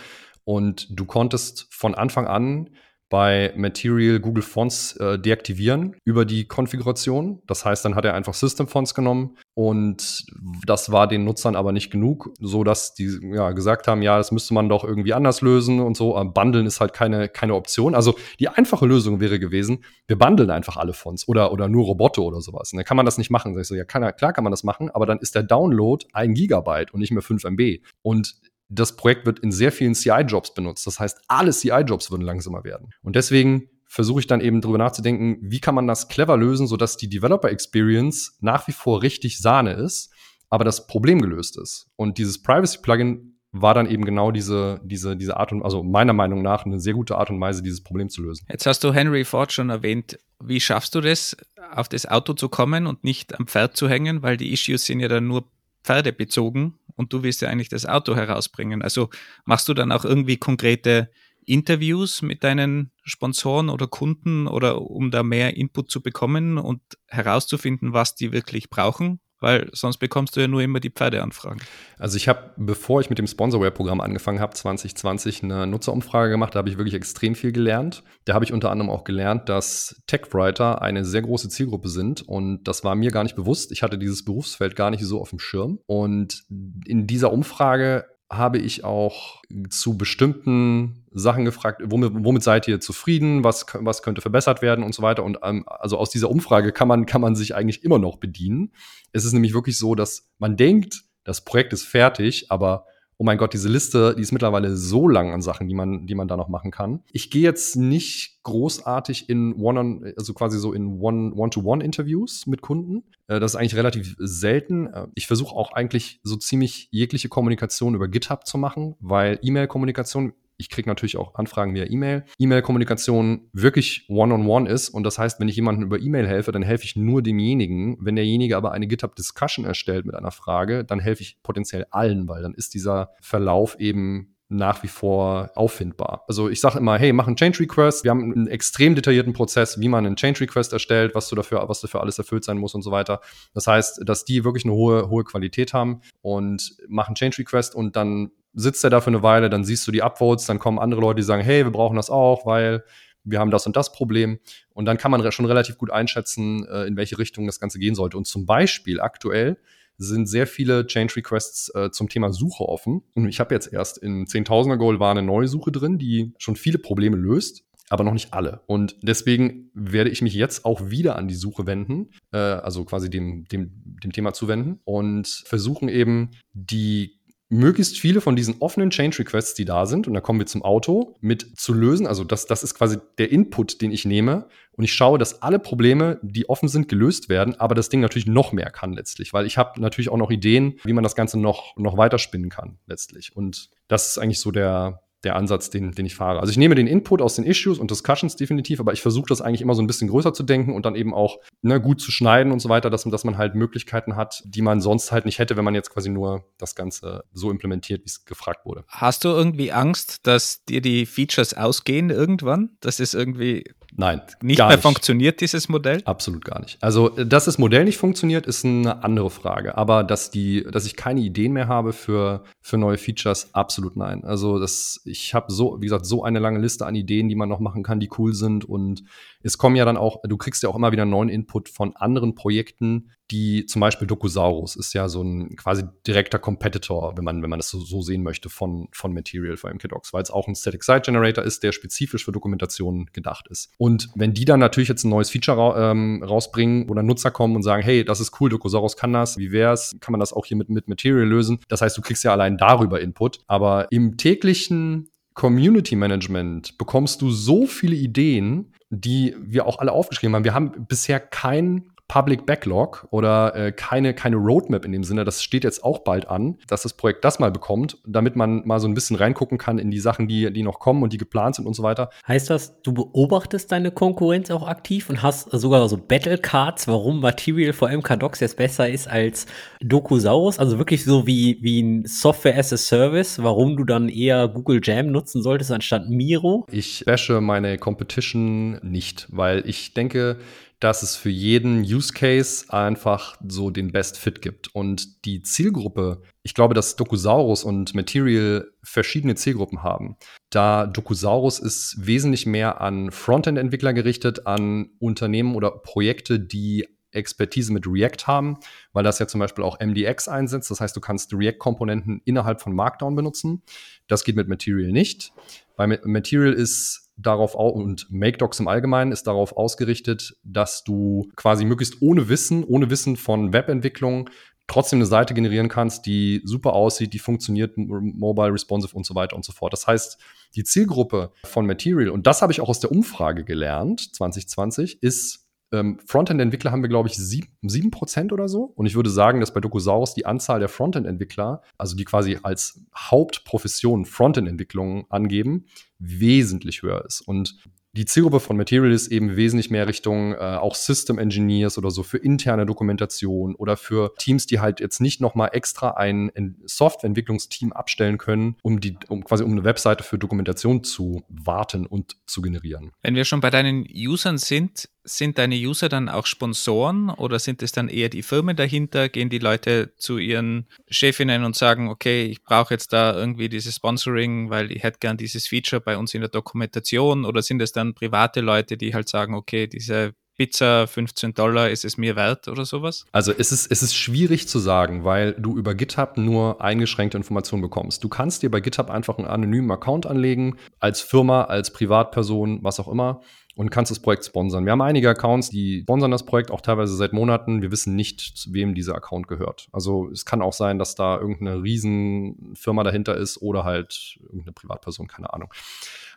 und du konntest von Anfang an bei Material Google Fonts äh, deaktivieren über die Konfiguration. Das heißt, dann hat er einfach System Fonts genommen und das war den Nutzern aber nicht genug, so dass die ja gesagt haben, ja, das müsste man doch irgendwie anders lösen und so. Aber Bundeln ist halt keine keine Option. Also die einfache Lösung wäre gewesen, wir bundeln einfach alle Fonts oder oder nur Roboter oder sowas. Und dann kann man das nicht machen. Sag ich so, ja, kann, klar kann man das machen, aber dann ist der Download ein Gigabyte und nicht mehr 5 MB. Und das Projekt wird in sehr vielen CI-Jobs benutzt. Das heißt, alle CI-Jobs würden langsamer werden. Und deswegen versuche ich dann eben drüber nachzudenken, wie kann man das clever lösen, sodass die Developer Experience nach wie vor richtig Sahne ist, aber das Problem gelöst ist. Und dieses Privacy Plugin war dann eben genau diese, diese, diese Art und, also meiner Meinung nach eine sehr gute Art und Weise, dieses Problem zu lösen. Jetzt hast du Henry Ford schon erwähnt. Wie schaffst du das, auf das Auto zu kommen und nicht am Pferd zu hängen? Weil die Issues sind ja dann nur pferdebezogen und du willst ja eigentlich das Auto herausbringen. Also machst du dann auch irgendwie konkrete Interviews mit deinen Sponsoren oder Kunden oder um da mehr Input zu bekommen und herauszufinden, was die wirklich brauchen? Weil sonst bekommst du ja nur immer die Pferdeanfragen. Also ich habe, bevor ich mit dem Sponsorware-Programm angefangen habe, 2020 eine Nutzerumfrage gemacht. Da habe ich wirklich extrem viel gelernt. Da habe ich unter anderem auch gelernt, dass Tech-Writer eine sehr große Zielgruppe sind. Und das war mir gar nicht bewusst. Ich hatte dieses Berufsfeld gar nicht so auf dem Schirm. Und in dieser Umfrage habe ich auch zu bestimmten Sachen gefragt, womit, womit seid ihr zufrieden, was, was könnte verbessert werden und so weiter. Und ähm, also aus dieser Umfrage kann man, kann man sich eigentlich immer noch bedienen. Es ist nämlich wirklich so, dass man denkt, das Projekt ist fertig, aber oh mein Gott, diese Liste, die ist mittlerweile so lang an Sachen, die man, die man da noch machen kann. Ich gehe jetzt nicht großartig in One on, also quasi so in One-to-One-Interviews mit Kunden. Äh, das ist eigentlich relativ selten. Äh, ich versuche auch eigentlich so ziemlich jegliche Kommunikation über GitHub zu machen, weil E-Mail-Kommunikation ich kriege natürlich auch Anfragen via E-Mail. E-Mail-Kommunikation wirklich one-on-one -on -one ist. Und das heißt, wenn ich jemandem über E-Mail helfe, dann helfe ich nur demjenigen. Wenn derjenige aber eine GitHub-Discussion erstellt mit einer Frage, dann helfe ich potenziell allen, weil dann ist dieser Verlauf eben nach wie vor auffindbar. Also ich sage immer, hey, mach einen Change Request. Wir haben einen extrem detaillierten Prozess, wie man einen Change Request erstellt, was du dafür, was dafür alles erfüllt sein muss und so weiter. Das heißt, dass die wirklich eine hohe, hohe Qualität haben und machen Change Request und dann sitzt er da für eine Weile, dann siehst du die Upvotes, dann kommen andere Leute, die sagen, hey, wir brauchen das auch, weil wir haben das und das Problem. Und dann kann man schon relativ gut einschätzen, äh, in welche Richtung das Ganze gehen sollte. Und zum Beispiel aktuell sind sehr viele Change Requests äh, zum Thema Suche offen. Und ich habe jetzt erst in 10.000er Goal war eine neue Suche drin, die schon viele Probleme löst aber noch nicht alle. Und deswegen werde ich mich jetzt auch wieder an die Suche wenden, äh, also quasi dem, dem, dem Thema zuwenden und versuchen eben die möglichst viele von diesen offenen Change Requests, die da sind, und da kommen wir zum Auto, mit zu lösen. Also das, das ist quasi der Input, den ich nehme. Und ich schaue, dass alle Probleme, die offen sind, gelöst werden, aber das Ding natürlich noch mehr kann letztlich, weil ich habe natürlich auch noch Ideen, wie man das Ganze noch, noch weiterspinnen kann letztlich. Und das ist eigentlich so der, der Ansatz, den, den ich fahre. Also ich nehme den Input aus den Issues und Discussions definitiv, aber ich versuche das eigentlich immer so ein bisschen größer zu denken und dann eben auch ne, gut zu schneiden und so weiter, dass, dass man halt Möglichkeiten hat, die man sonst halt nicht hätte, wenn man jetzt quasi nur das Ganze so implementiert, wie es gefragt wurde. Hast du irgendwie Angst, dass dir die Features ausgehen irgendwann? Das ist irgendwie Nein. Nicht mehr nicht. funktioniert dieses Modell? Absolut gar nicht. Also, dass das Modell nicht funktioniert, ist eine andere Frage. Aber dass die, dass ich keine Ideen mehr habe für, für neue Features, absolut nein. Also, das, ich habe so, wie gesagt, so eine lange Liste an Ideen, die man noch machen kann, die cool sind. Und es kommen ja dann auch, du kriegst ja auch immer wieder neuen Input von anderen Projekten, die zum Beispiel Dokusaurus ist ja so ein quasi direkter Competitor, wenn man, wenn man das so, so sehen möchte, von, von Material für MKDocs, weil es auch ein Static Site Generator ist, der spezifisch für Dokumentation gedacht ist. Und wenn die dann natürlich jetzt ein neues Feature ra ähm, rausbringen, dann Nutzer kommen und sagen, hey, das ist cool, Dokusaurus kann das, wie wär's, kann man das auch hier mit, mit Material lösen? Das heißt, du kriegst ja allein darüber Input, aber im täglichen Community Management bekommst du so viele Ideen, die wir auch alle aufgeschrieben haben. Wir haben bisher kein Public Backlog oder äh, keine, keine Roadmap in dem Sinne. Das steht jetzt auch bald an, dass das Projekt das mal bekommt, damit man mal so ein bisschen reingucken kann in die Sachen, die, die noch kommen und die geplant sind und so weiter. Heißt das, du beobachtest deine Konkurrenz auch aktiv und hast sogar so Battle Cards, warum Material vor MK Docs jetzt besser ist als Dokusaurus? Also wirklich so wie, wie ein Software as a Service, warum du dann eher Google Jam nutzen solltest anstatt Miro? Ich bashe meine Competition nicht, weil ich denke, dass es für jeden Use Case einfach so den Best Fit gibt. Und die Zielgruppe, ich glaube, dass Dokusaurus und Material verschiedene Zielgruppen haben. Da Dokusaurus ist wesentlich mehr an Frontend-Entwickler gerichtet, an Unternehmen oder Projekte, die Expertise mit React haben, weil das ja zum Beispiel auch MDX einsetzt. Das heißt, du kannst React-Komponenten innerhalb von Markdown benutzen. Das geht mit Material nicht. Bei Material ist darauf und MakeDocs im Allgemeinen ist darauf ausgerichtet, dass du quasi möglichst ohne Wissen, ohne Wissen von Webentwicklung trotzdem eine Seite generieren kannst, die super aussieht, die funktioniert, mobile, responsive und so weiter und so fort. Das heißt, die Zielgruppe von Material, und das habe ich auch aus der Umfrage gelernt, 2020, ist ähm, Frontend-Entwickler haben wir, glaube ich, sieben Prozent oder so. Und ich würde sagen, dass bei Docosaurus die Anzahl der Frontend-Entwickler, also die quasi als Hauptprofession Frontend-Entwicklung angeben, wesentlich höher ist. Und die Zielgruppe von Material ist eben wesentlich mehr Richtung äh, auch System Engineers oder so für interne Dokumentation oder für Teams, die halt jetzt nicht nochmal extra ein Softwareentwicklungsteam abstellen können, um die, um quasi um eine Webseite für Dokumentation zu warten und zu generieren. Wenn wir schon bei deinen Usern sind, sind deine User dann auch Sponsoren oder sind es dann eher die Firmen dahinter? Gehen die Leute zu ihren Chefinnen und sagen, okay, ich brauche jetzt da irgendwie dieses Sponsoring, weil ich hätte gern dieses Feature bei uns in der Dokumentation? Oder sind es dann private Leute, die halt sagen, okay, diese Pizza 15 Dollar, ist es mir wert oder sowas? Also es ist, es ist schwierig zu sagen, weil du über GitHub nur eingeschränkte Informationen bekommst. Du kannst dir bei GitHub einfach einen anonymen Account anlegen, als Firma, als Privatperson, was auch immer und kannst das Projekt sponsern. Wir haben einige Accounts, die sponsern das Projekt auch teilweise seit Monaten. Wir wissen nicht, zu wem dieser Account gehört. Also es kann auch sein, dass da irgendeine Riesenfirma dahinter ist oder halt irgendeine Privatperson, keine Ahnung.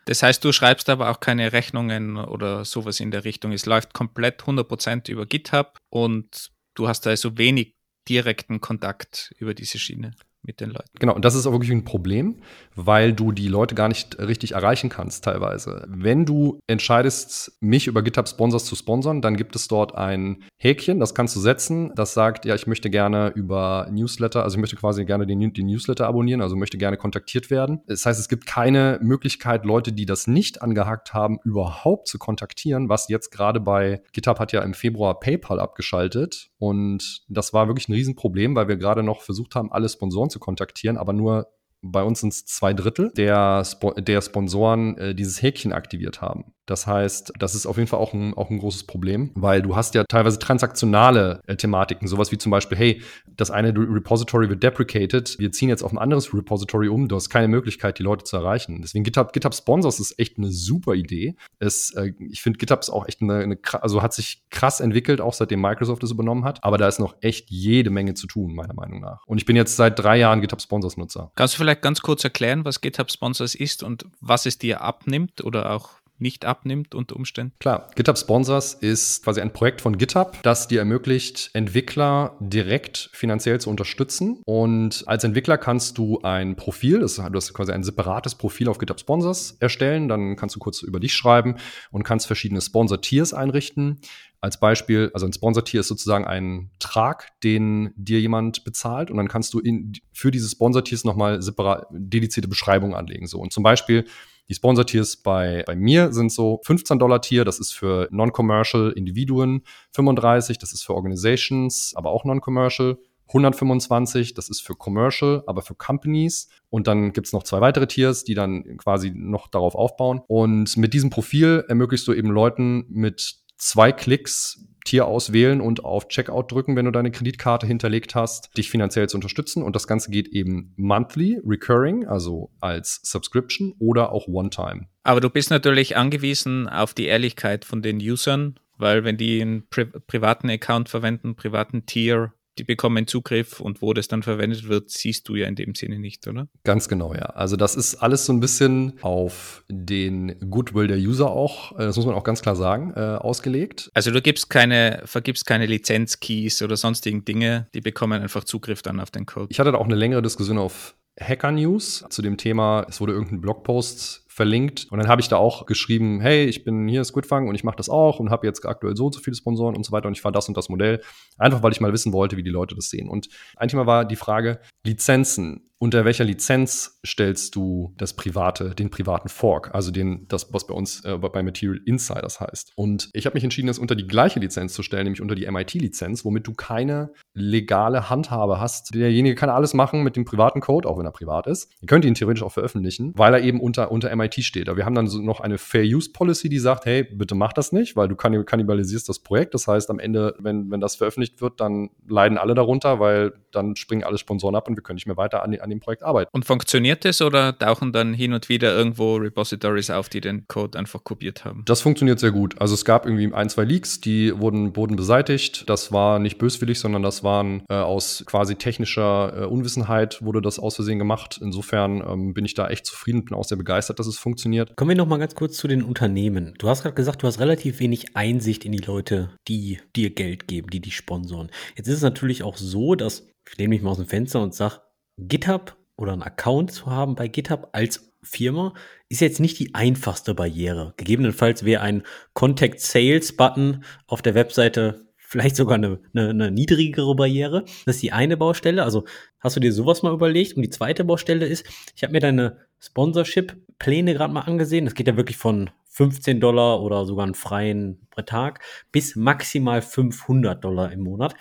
Das heißt, du schreibst aber auch keine Rechnungen oder sowas in der Richtung. Es läuft komplett 100% über GitHub und du hast also wenig direkten Kontakt über diese Schiene mit den Leuten. Genau, und das ist auch wirklich ein Problem, weil du die Leute gar nicht richtig erreichen kannst teilweise. Wenn du entscheidest, mich über GitHub Sponsors zu sponsern, dann gibt es dort ein Häkchen, das kannst du setzen, das sagt, ja, ich möchte gerne über Newsletter, also ich möchte quasi gerne den, den Newsletter abonnieren, also möchte gerne kontaktiert werden. Das heißt, es gibt keine Möglichkeit, Leute, die das nicht angehakt haben, überhaupt zu kontaktieren, was jetzt gerade bei GitHub hat ja im Februar PayPal abgeschaltet und das war wirklich ein Riesenproblem, weil wir gerade noch versucht haben, alle Sponsoren zu kontaktieren, aber nur bei uns sind es zwei Drittel der, Spo der Sponsoren äh, dieses Häkchen aktiviert haben. Das heißt, das ist auf jeden Fall auch ein, auch ein großes Problem, weil du hast ja teilweise transaktionale äh, Thematiken, sowas wie zum Beispiel, hey, das eine Repository wird deprecated, wir ziehen jetzt auf ein anderes Repository um, du hast keine Möglichkeit, die Leute zu erreichen. Deswegen GitHub, GitHub Sponsors ist echt eine super Idee. Es, äh, ich finde, GitHub ist auch echt eine, eine, also hat sich krass entwickelt, auch seitdem Microsoft es übernommen hat, aber da ist noch echt jede Menge zu tun, meiner Meinung nach. Und ich bin jetzt seit drei Jahren GitHub Sponsors Nutzer. Kannst du vielleicht ganz kurz erklären, was GitHub Sponsors ist und was es dir abnimmt oder auch nicht abnimmt unter Umständen? Klar, GitHub Sponsors ist quasi ein Projekt von GitHub, das dir ermöglicht, Entwickler direkt finanziell zu unterstützen. Und als Entwickler kannst du ein Profil, das, du hast quasi ein separates Profil auf GitHub Sponsors erstellen. Dann kannst du kurz über dich schreiben und kannst verschiedene Sponsor-Tiers einrichten. Als Beispiel, also ein Sponsor-Tier ist sozusagen ein Trag, den dir jemand bezahlt und dann kannst du in, für diese Sponsor-Tiers nochmal separat dedizierte Beschreibungen anlegen. So. Und zum Beispiel die Sponsor-Tiers bei, bei mir sind so 15 Dollar Tier, das ist für Non-Commercial Individuen, 35, das ist für Organizations, aber auch Non-Commercial. 125, das ist für Commercial, aber für Companies. Und dann gibt's noch zwei weitere Tiers, die dann quasi noch darauf aufbauen. Und mit diesem Profil ermöglichst du eben Leuten mit zwei Klicks Tier auswählen und auf Checkout drücken, wenn du deine Kreditkarte hinterlegt hast, dich finanziell zu unterstützen. Und das Ganze geht eben monthly, recurring, also als Subscription oder auch One-Time. Aber du bist natürlich angewiesen auf die Ehrlichkeit von den Usern, weil wenn die einen pri privaten Account verwenden, privaten Tier, die bekommen Zugriff und wo das dann verwendet wird, siehst du ja in dem Sinne nicht, oder? Ganz genau, ja. Also das ist alles so ein bisschen auf den Goodwill der User auch, äh, das muss man auch ganz klar sagen, äh, ausgelegt. Also du gibst keine, vergibst keine Lizenzkeys oder sonstigen Dinge, die bekommen einfach Zugriff dann auf den Code. Ich hatte da auch eine längere Diskussion auf Hacker News zu dem Thema, es wurde irgendein Blogpost verlinkt. Und dann habe ich da auch geschrieben, hey, ich bin hier Squidfang und ich mache das auch und habe jetzt aktuell so und so viele Sponsoren und so weiter und ich fahre das und das Modell. Einfach weil ich mal wissen wollte, wie die Leute das sehen. Und ein Thema war die Frage, Lizenzen unter welcher Lizenz stellst du das private, den privaten Fork, also den, das, was bei uns äh, bei Material Insiders heißt. Und ich habe mich entschieden, das unter die gleiche Lizenz zu stellen, nämlich unter die MIT-Lizenz, womit du keine legale Handhabe hast. Derjenige kann alles machen mit dem privaten Code, auch wenn er privat ist. Ihr könnt ihn theoretisch auch veröffentlichen, weil er eben unter, unter MIT steht. Aber wir haben dann so noch eine Fair Use Policy, die sagt, hey, bitte mach das nicht, weil du kannibalisierst das Projekt. Das heißt, am Ende, wenn, wenn das veröffentlicht wird, dann leiden alle darunter, weil dann springen alle Sponsoren ab und wir können nicht mehr weiter an, an dem Projekt arbeiten. Und funktioniert das oder tauchen dann hin und wieder irgendwo Repositories auf, die den Code einfach kopiert haben? Das funktioniert sehr gut. Also es gab irgendwie ein, zwei Leaks, die wurden, wurden beseitigt. Das war nicht böswillig, sondern das waren äh, aus quasi technischer äh, Unwissenheit wurde das aus Versehen gemacht. Insofern ähm, bin ich da echt zufrieden, bin auch sehr begeistert, dass es funktioniert. Kommen wir noch mal ganz kurz zu den Unternehmen. Du hast gerade gesagt, du hast relativ wenig Einsicht in die Leute, die dir Geld geben, die dich sponsoren. Jetzt ist es natürlich auch so, dass ich lehne mich mal aus dem Fenster und sage, GitHub oder einen Account zu haben bei GitHub als Firma ist jetzt nicht die einfachste Barriere. Gegebenenfalls wäre ein Contact Sales Button auf der Webseite vielleicht sogar eine, eine, eine niedrigere Barriere. Das ist die eine Baustelle. Also hast du dir sowas mal überlegt? Und die zweite Baustelle ist, ich habe mir deine Sponsorship-Pläne gerade mal angesehen. Das geht ja wirklich von 15 Dollar oder sogar einen freien Tag bis maximal 500 Dollar im Monat.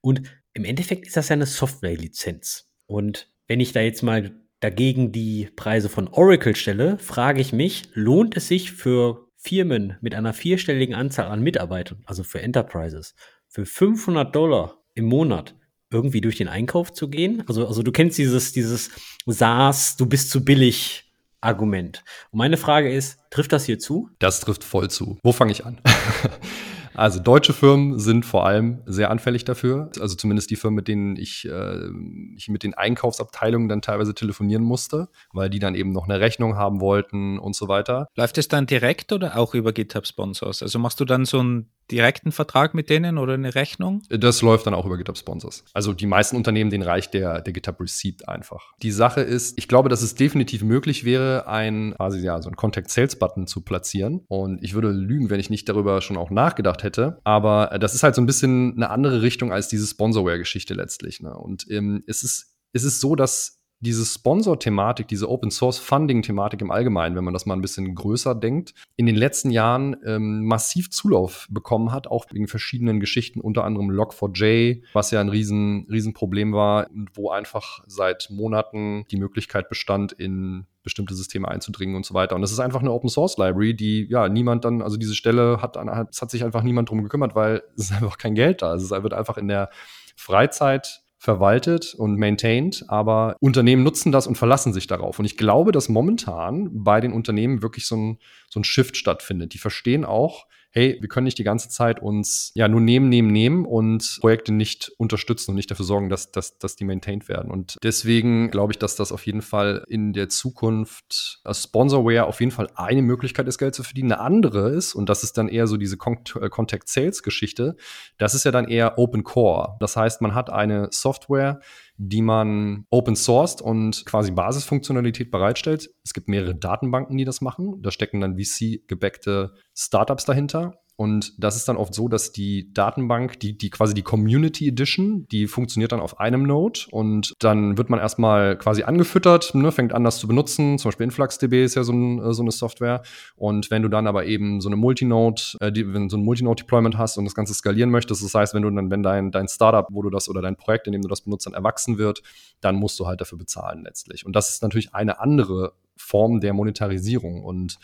Und im Endeffekt ist das ja eine Software-Lizenz. Und wenn ich da jetzt mal dagegen die Preise von Oracle stelle, frage ich mich, lohnt es sich für Firmen mit einer vierstelligen Anzahl an Mitarbeitern, also für Enterprises, für 500 Dollar im Monat irgendwie durch den Einkauf zu gehen? Also, also du kennst dieses, dieses SaaS, du bist zu billig Argument. Und meine Frage ist, trifft das hier zu? Das trifft voll zu. Wo fange ich an? *laughs* Also deutsche Firmen sind vor allem sehr anfällig dafür. Also zumindest die Firmen, mit denen ich, äh, ich mit den Einkaufsabteilungen dann teilweise telefonieren musste, weil die dann eben noch eine Rechnung haben wollten und so weiter. Läuft es dann direkt oder auch über GitHub Sponsors? Also machst du dann so einen direkten Vertrag mit denen oder eine Rechnung? Das läuft dann auch über GitHub Sponsors. Also die meisten Unternehmen, denen reicht der, der GitHub Receipt einfach. Die Sache ist, ich glaube, dass es definitiv möglich wäre, ein quasi ja so ein Contact Sales Button zu platzieren. Und ich würde lügen, wenn ich nicht darüber schon auch nachgedacht hätte. Aber das ist halt so ein bisschen eine andere Richtung als diese Sponsorware-Geschichte letztlich. Ne? Und ähm, es ist es ist so, dass diese Sponsor-Thematik, diese Open-Source-Funding-Thematik im Allgemeinen, wenn man das mal ein bisschen größer denkt, in den letzten Jahren ähm, massiv Zulauf bekommen hat, auch wegen verschiedenen Geschichten, unter anderem Log4j, was ja ein riesen, riesen Problem war, wo einfach seit Monaten die Möglichkeit bestand, in bestimmte Systeme einzudringen und so weiter. Und das ist einfach eine Open Source Library, die ja niemand dann, also diese Stelle hat, es hat sich einfach niemand drum gekümmert, weil es ist *laughs* einfach kein Geld da. Es wird einfach in der Freizeit verwaltet und maintained, aber Unternehmen nutzen das und verlassen sich darauf. Und ich glaube, dass momentan bei den Unternehmen wirklich so ein, so ein Shift stattfindet. Die verstehen auch, hey, wir können nicht die ganze Zeit uns ja nur nehmen, nehmen, nehmen und Projekte nicht unterstützen und nicht dafür sorgen, dass, dass, dass die maintained werden. Und deswegen glaube ich, dass das auf jeden Fall in der Zukunft als Sponsorware auf jeden Fall eine Möglichkeit ist, Geld zu verdienen. Eine andere ist, und das ist dann eher so diese äh, Contact Sales Geschichte, das ist ja dann eher Open Core. Das heißt, man hat eine Software, die man open sourced und quasi Basisfunktionalität bereitstellt. Es gibt mehrere Datenbanken, die das machen. Da stecken dann VC-gebackte Startups dahinter. Und das ist dann oft so, dass die Datenbank, die, die quasi die Community Edition, die funktioniert dann auf einem Node und dann wird man erstmal quasi angefüttert, ne, fängt an, das zu benutzen. Zum Beispiel InfluxDB ist ja so, ein, äh, so eine Software. Und wenn du dann aber eben so eine Multinode, äh, die, wenn so ein Multinode-Deployment hast und das Ganze skalieren möchtest, das heißt, wenn du dann, wenn dein, dein Startup, wo du das oder dein Projekt, in dem du das benutzt, dann erwachsen wird, dann musst du halt dafür bezahlen letztlich. Und das ist natürlich eine andere Form der Monetarisierung. Und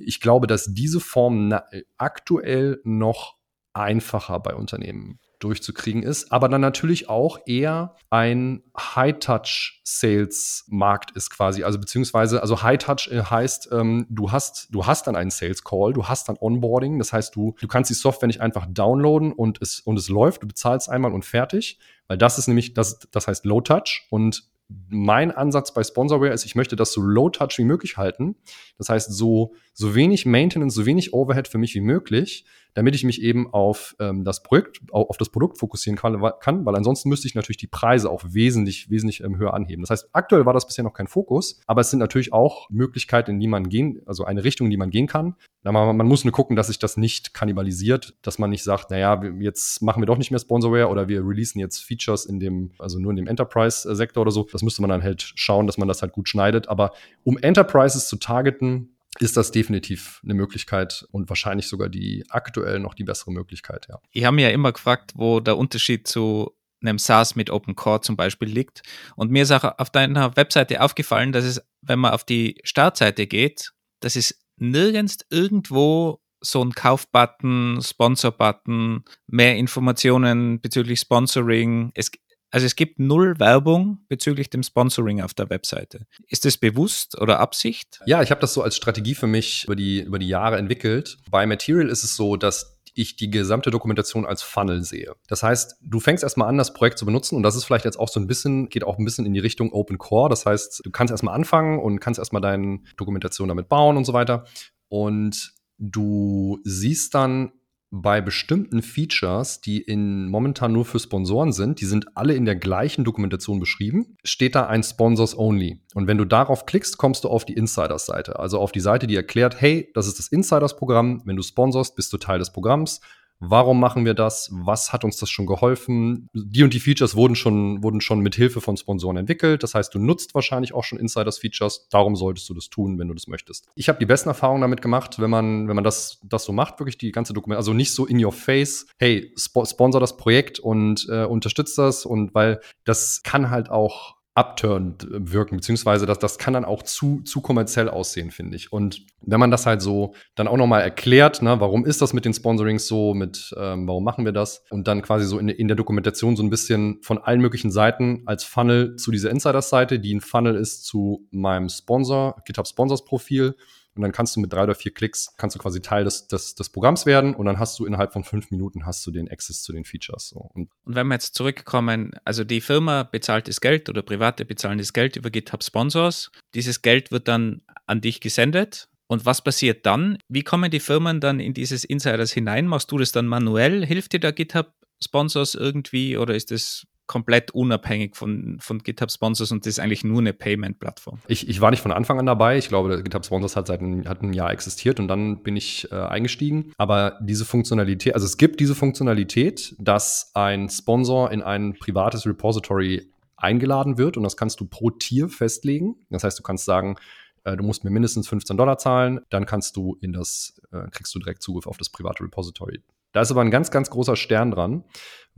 ich glaube, dass diese Form aktuell noch einfacher bei Unternehmen durchzukriegen ist, aber dann natürlich auch eher ein High-Touch-Sales-Markt ist quasi. Also beziehungsweise, also High-Touch äh, heißt, ähm, du hast, du hast dann einen Sales-Call, du hast dann Onboarding, das heißt, du, du kannst die Software nicht einfach downloaden und es, und es läuft, du bezahlst einmal und fertig, weil das ist nämlich, das, das heißt Low-Touch und mein Ansatz bei Sponsorware ist, ich möchte das so low touch wie möglich halten. Das heißt, so, so wenig Maintenance, so wenig Overhead für mich wie möglich, damit ich mich eben auf ähm, das Projekt, auf das Produkt fokussieren kann, kann, weil ansonsten müsste ich natürlich die Preise auch wesentlich, wesentlich ähm, höher anheben. Das heißt, aktuell war das bisher noch kein Fokus, aber es sind natürlich auch Möglichkeiten, in die man gehen, also eine Richtung, in die man gehen kann. Man, man muss nur gucken, dass sich das nicht kannibalisiert, dass man nicht sagt, naja, jetzt machen wir doch nicht mehr Sponsorware oder wir releasen jetzt Features in dem, also nur in dem Enterprise-Sektor oder so. Das müsste man dann halt schauen, dass man das halt gut schneidet. Aber um Enterprises zu targeten, ist das definitiv eine Möglichkeit und wahrscheinlich sogar die aktuell noch die bessere Möglichkeit, ja. Ich habe mir ja immer gefragt, wo der Unterschied zu einem SaaS mit Open Core zum Beispiel liegt. Und mir ist auch auf deiner Webseite aufgefallen, dass es, wenn man auf die Startseite geht, dass es nirgends irgendwo so ein Kaufbutton, Sponsor-Button, mehr Informationen bezüglich Sponsoring. Es, also es gibt null Werbung bezüglich dem Sponsoring auf der Webseite. Ist das bewusst oder Absicht? Ja, ich habe das so als Strategie für mich über die, über die Jahre entwickelt. Bei Material ist es so, dass ich die gesamte Dokumentation als Funnel sehe. Das heißt, du fängst erstmal an, das Projekt zu benutzen und das ist vielleicht jetzt auch so ein bisschen, geht auch ein bisschen in die Richtung Open Core. Das heißt, du kannst erstmal anfangen und kannst erstmal deine Dokumentation damit bauen und so weiter. Und du siehst dann bei bestimmten Features, die in momentan nur für Sponsoren sind, die sind alle in der gleichen Dokumentation beschrieben, steht da ein Sponsors Only. Und wenn du darauf klickst, kommst du auf die Insiders-Seite. Also auf die Seite, die erklärt, hey, das ist das Insiders-Programm. Wenn du sponsorst, bist du Teil des Programms. Warum machen wir das, was hat uns das schon geholfen. Die und die Features wurden schon, wurden schon mit Hilfe von Sponsoren entwickelt. Das heißt, du nutzt wahrscheinlich auch schon Insiders-Features. Darum solltest du das tun, wenn du das möchtest. Ich habe die besten Erfahrungen damit gemacht, wenn man, wenn man das, das so macht, wirklich die ganze Dokument, also nicht so in your face, hey, sp sponsor das Projekt und äh, unterstützt das und weil das kann halt auch abturnt wirken, beziehungsweise das, das kann dann auch zu, zu kommerziell aussehen, finde ich. Und wenn man das halt so dann auch nochmal erklärt, ne, warum ist das mit den Sponsorings so, mit ähm, warum machen wir das und dann quasi so in, in der Dokumentation so ein bisschen von allen möglichen Seiten als Funnel zu dieser Insider-Seite, die ein Funnel ist zu meinem Sponsor, GitHub Sponsors Profil und dann kannst du mit drei oder vier Klicks, kannst du quasi Teil des, des, des Programms werden und dann hast du innerhalb von fünf Minuten hast du den Access zu den Features. So. Und, und wenn wir jetzt zurückkommen, also die Firma bezahlt das Geld oder Private bezahlen das Geld über GitHub Sponsors. Dieses Geld wird dann an dich gesendet und was passiert dann? Wie kommen die Firmen dann in dieses Insiders hinein? Machst du das dann manuell? Hilft dir da GitHub Sponsors irgendwie oder ist das komplett unabhängig von, von GitHub Sponsors und das ist eigentlich nur eine Payment-Plattform. Ich, ich war nicht von Anfang an dabei. Ich glaube, GitHub Sponsors hat seit ein, hat ein Jahr existiert und dann bin ich äh, eingestiegen. Aber diese Funktionalität, also es gibt diese Funktionalität, dass ein Sponsor in ein privates Repository eingeladen wird und das kannst du pro Tier festlegen. Das heißt, du kannst sagen, äh, du musst mir mindestens 15 Dollar zahlen, dann kannst du in das, äh, kriegst du direkt Zugriff auf das private Repository. Da ist aber ein ganz, ganz großer Stern dran,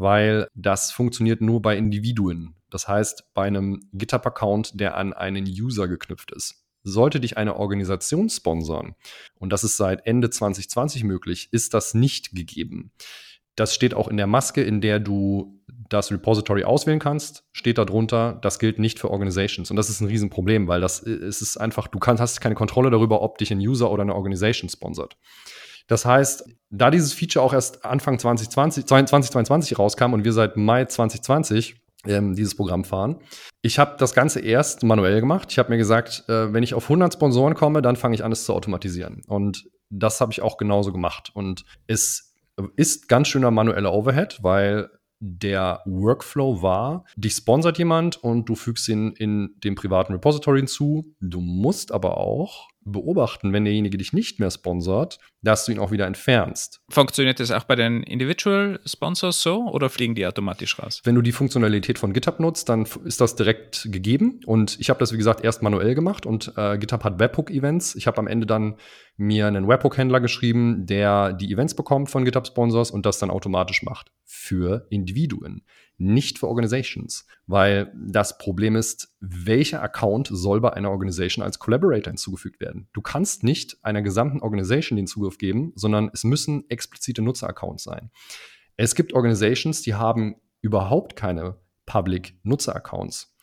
weil das funktioniert nur bei Individuen. Das heißt, bei einem GitHub-Account, der an einen User geknüpft ist. Sollte dich eine Organisation sponsern, und das ist seit Ende 2020 möglich, ist das nicht gegeben. Das steht auch in der Maske, in der du das Repository auswählen kannst, steht darunter, das gilt nicht für Organizations. Und das ist ein Riesenproblem, weil das es ist einfach, du kannst, hast keine Kontrolle darüber, ob dich ein User oder eine Organisation sponsert. Das heißt, da dieses Feature auch erst Anfang 2020, 2022 rauskam und wir seit Mai 2020 ähm, dieses Programm fahren. Ich habe das Ganze erst manuell gemacht. Ich habe mir gesagt, äh, wenn ich auf 100 Sponsoren komme, dann fange ich an, es zu automatisieren. Und das habe ich auch genauso gemacht. Und es ist ganz schöner manueller Overhead, weil der Workflow war, dich sponsert jemand und du fügst ihn in dem privaten Repository hinzu. Du musst aber auch beobachten, wenn derjenige dich nicht mehr sponsert, dass du ihn auch wieder entfernst. Funktioniert das auch bei den Individual Sponsors so oder fliegen die automatisch raus? Wenn du die Funktionalität von GitHub nutzt, dann ist das direkt gegeben. Und ich habe das, wie gesagt, erst manuell gemacht und äh, GitHub hat Webhook-Events. Ich habe am Ende dann mir einen Webhook-Händler geschrieben, der die Events bekommt von GitHub Sponsors und das dann automatisch macht für Individuen nicht für Organizations, weil das Problem ist, welcher Account soll bei einer Organisation als Collaborator hinzugefügt werden? Du kannst nicht einer gesamten Organisation den Zugriff geben, sondern es müssen explizite Nutzeraccounts sein. Es gibt Organizations, die haben überhaupt keine Public Nutzeraccounts.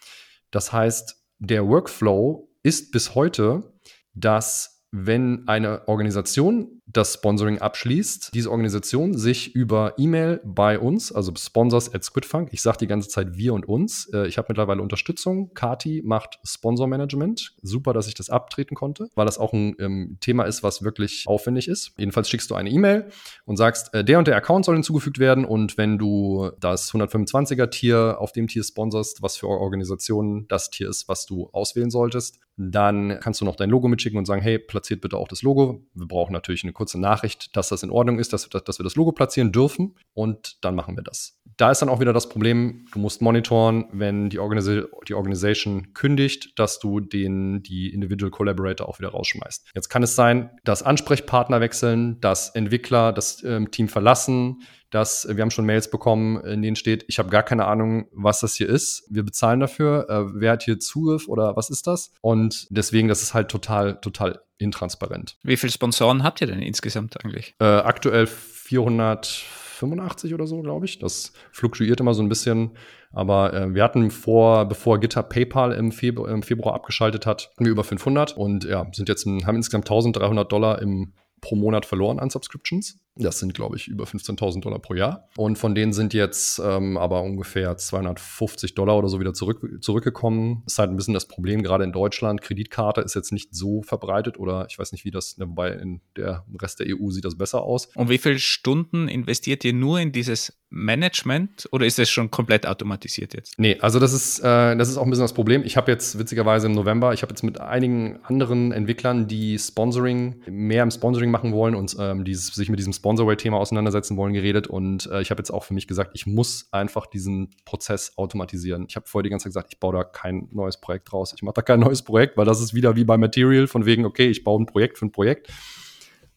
Das heißt, der Workflow ist bis heute, dass wenn eine Organisation das Sponsoring abschließt, diese Organisation sich über E-Mail bei uns, also Sponsors at Squidfunk, ich sage die ganze Zeit wir und uns, äh, ich habe mittlerweile Unterstützung. Kati macht Sponsor-Management. Super, dass ich das abtreten konnte, weil das auch ein ähm, Thema ist, was wirklich aufwendig ist. Jedenfalls schickst du eine E-Mail und sagst, äh, der und der Account soll hinzugefügt werden und wenn du das 125er-Tier auf dem Tier sponsorst, was für Organisationen das Tier ist, was du auswählen solltest, dann kannst du noch dein Logo mitschicken und sagen, hey, platziert bitte auch das Logo. Wir brauchen natürlich eine kurze Nachricht, dass das in Ordnung ist, dass, dass wir das Logo platzieren dürfen und dann machen wir das. Da ist dann auch wieder das Problem, du musst monitoren, wenn die, Organis die Organisation kündigt, dass du den, die Individual Collaborator auch wieder rausschmeißt. Jetzt kann es sein, dass Ansprechpartner wechseln, dass Entwickler das ähm, Team verlassen, dass äh, wir haben schon Mails bekommen, in denen steht, ich habe gar keine Ahnung, was das hier ist. Wir bezahlen dafür. Äh, wer hat hier Zugriff oder was ist das? Und deswegen, das ist halt total, total intransparent. Wie viele Sponsoren habt ihr denn insgesamt eigentlich? Äh, aktuell 485 oder so, glaube ich. Das fluktuiert immer so ein bisschen. Aber äh, wir hatten vor, bevor GitHub PayPal im, Februar, im Februar abgeschaltet hat, wir über 500 und ja, sind jetzt haben insgesamt 1300 Dollar im pro Monat verloren an Subscriptions. Das sind, glaube ich, über 15.000 Dollar pro Jahr. Und von denen sind jetzt ähm, aber ungefähr 250 Dollar oder so wieder zurück, zurückgekommen. Ist halt ein bisschen das Problem, gerade in Deutschland. Kreditkarte ist jetzt nicht so verbreitet oder ich weiß nicht, wie das, wobei in der Rest der EU sieht das besser aus. Und wie viele Stunden investiert ihr nur in dieses Management oder ist das schon komplett automatisiert jetzt? Nee, also das ist, äh, das ist auch ein bisschen das Problem. Ich habe jetzt witzigerweise im November, ich habe jetzt mit einigen anderen Entwicklern, die Sponsoring, mehr im Sponsoring machen wollen und ähm, die sich mit diesem Sponsoring Sponsorware-Thema auseinandersetzen wollen, geredet und äh, ich habe jetzt auch für mich gesagt, ich muss einfach diesen Prozess automatisieren. Ich habe vorher die ganze Zeit gesagt, ich baue da kein neues Projekt draus. Ich mache da kein *laughs* neues Projekt, weil das ist wieder wie bei Material, von wegen, okay, ich baue ein Projekt für ein Projekt.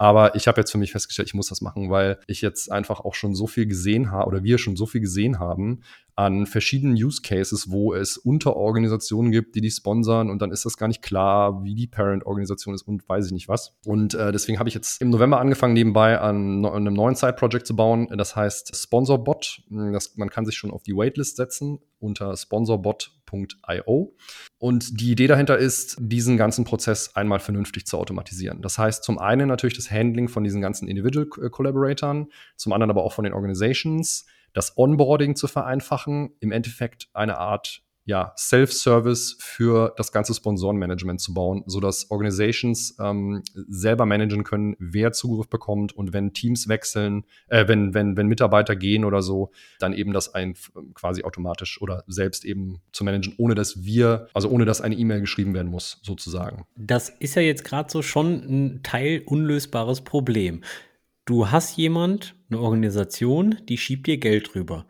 Aber ich habe jetzt für mich festgestellt, ich muss das machen, weil ich jetzt einfach auch schon so viel gesehen habe oder wir schon so viel gesehen haben an verschiedenen Use Cases, wo es Unterorganisationen gibt, die die sponsern und dann ist das gar nicht klar, wie die Parent-Organisation ist und weiß ich nicht was. Und äh, deswegen habe ich jetzt im November angefangen, nebenbei an, an einem neuen Side-Project zu bauen. Das heißt Sponsorbot. Das, man kann sich schon auf die Waitlist setzen unter sponsorbot.io. Und die Idee dahinter ist, diesen ganzen Prozess einmal vernünftig zu automatisieren. Das heißt, zum einen natürlich das Handling von diesen ganzen Individual Collaboratoren, zum anderen aber auch von den Organizations, das Onboarding zu vereinfachen, im Endeffekt eine Art ja, Self-Service für das ganze Sponsorenmanagement zu bauen, sodass Organizations ähm, selber managen können, wer Zugriff bekommt und wenn Teams wechseln, äh, wenn, wenn, wenn Mitarbeiter gehen oder so, dann eben das ein quasi automatisch oder selbst eben zu managen, ohne dass wir, also ohne dass eine E-Mail geschrieben werden muss, sozusagen. Das ist ja jetzt gerade so schon ein Teil unlösbares Problem. Du hast jemand, eine Organisation, die schiebt dir Geld rüber.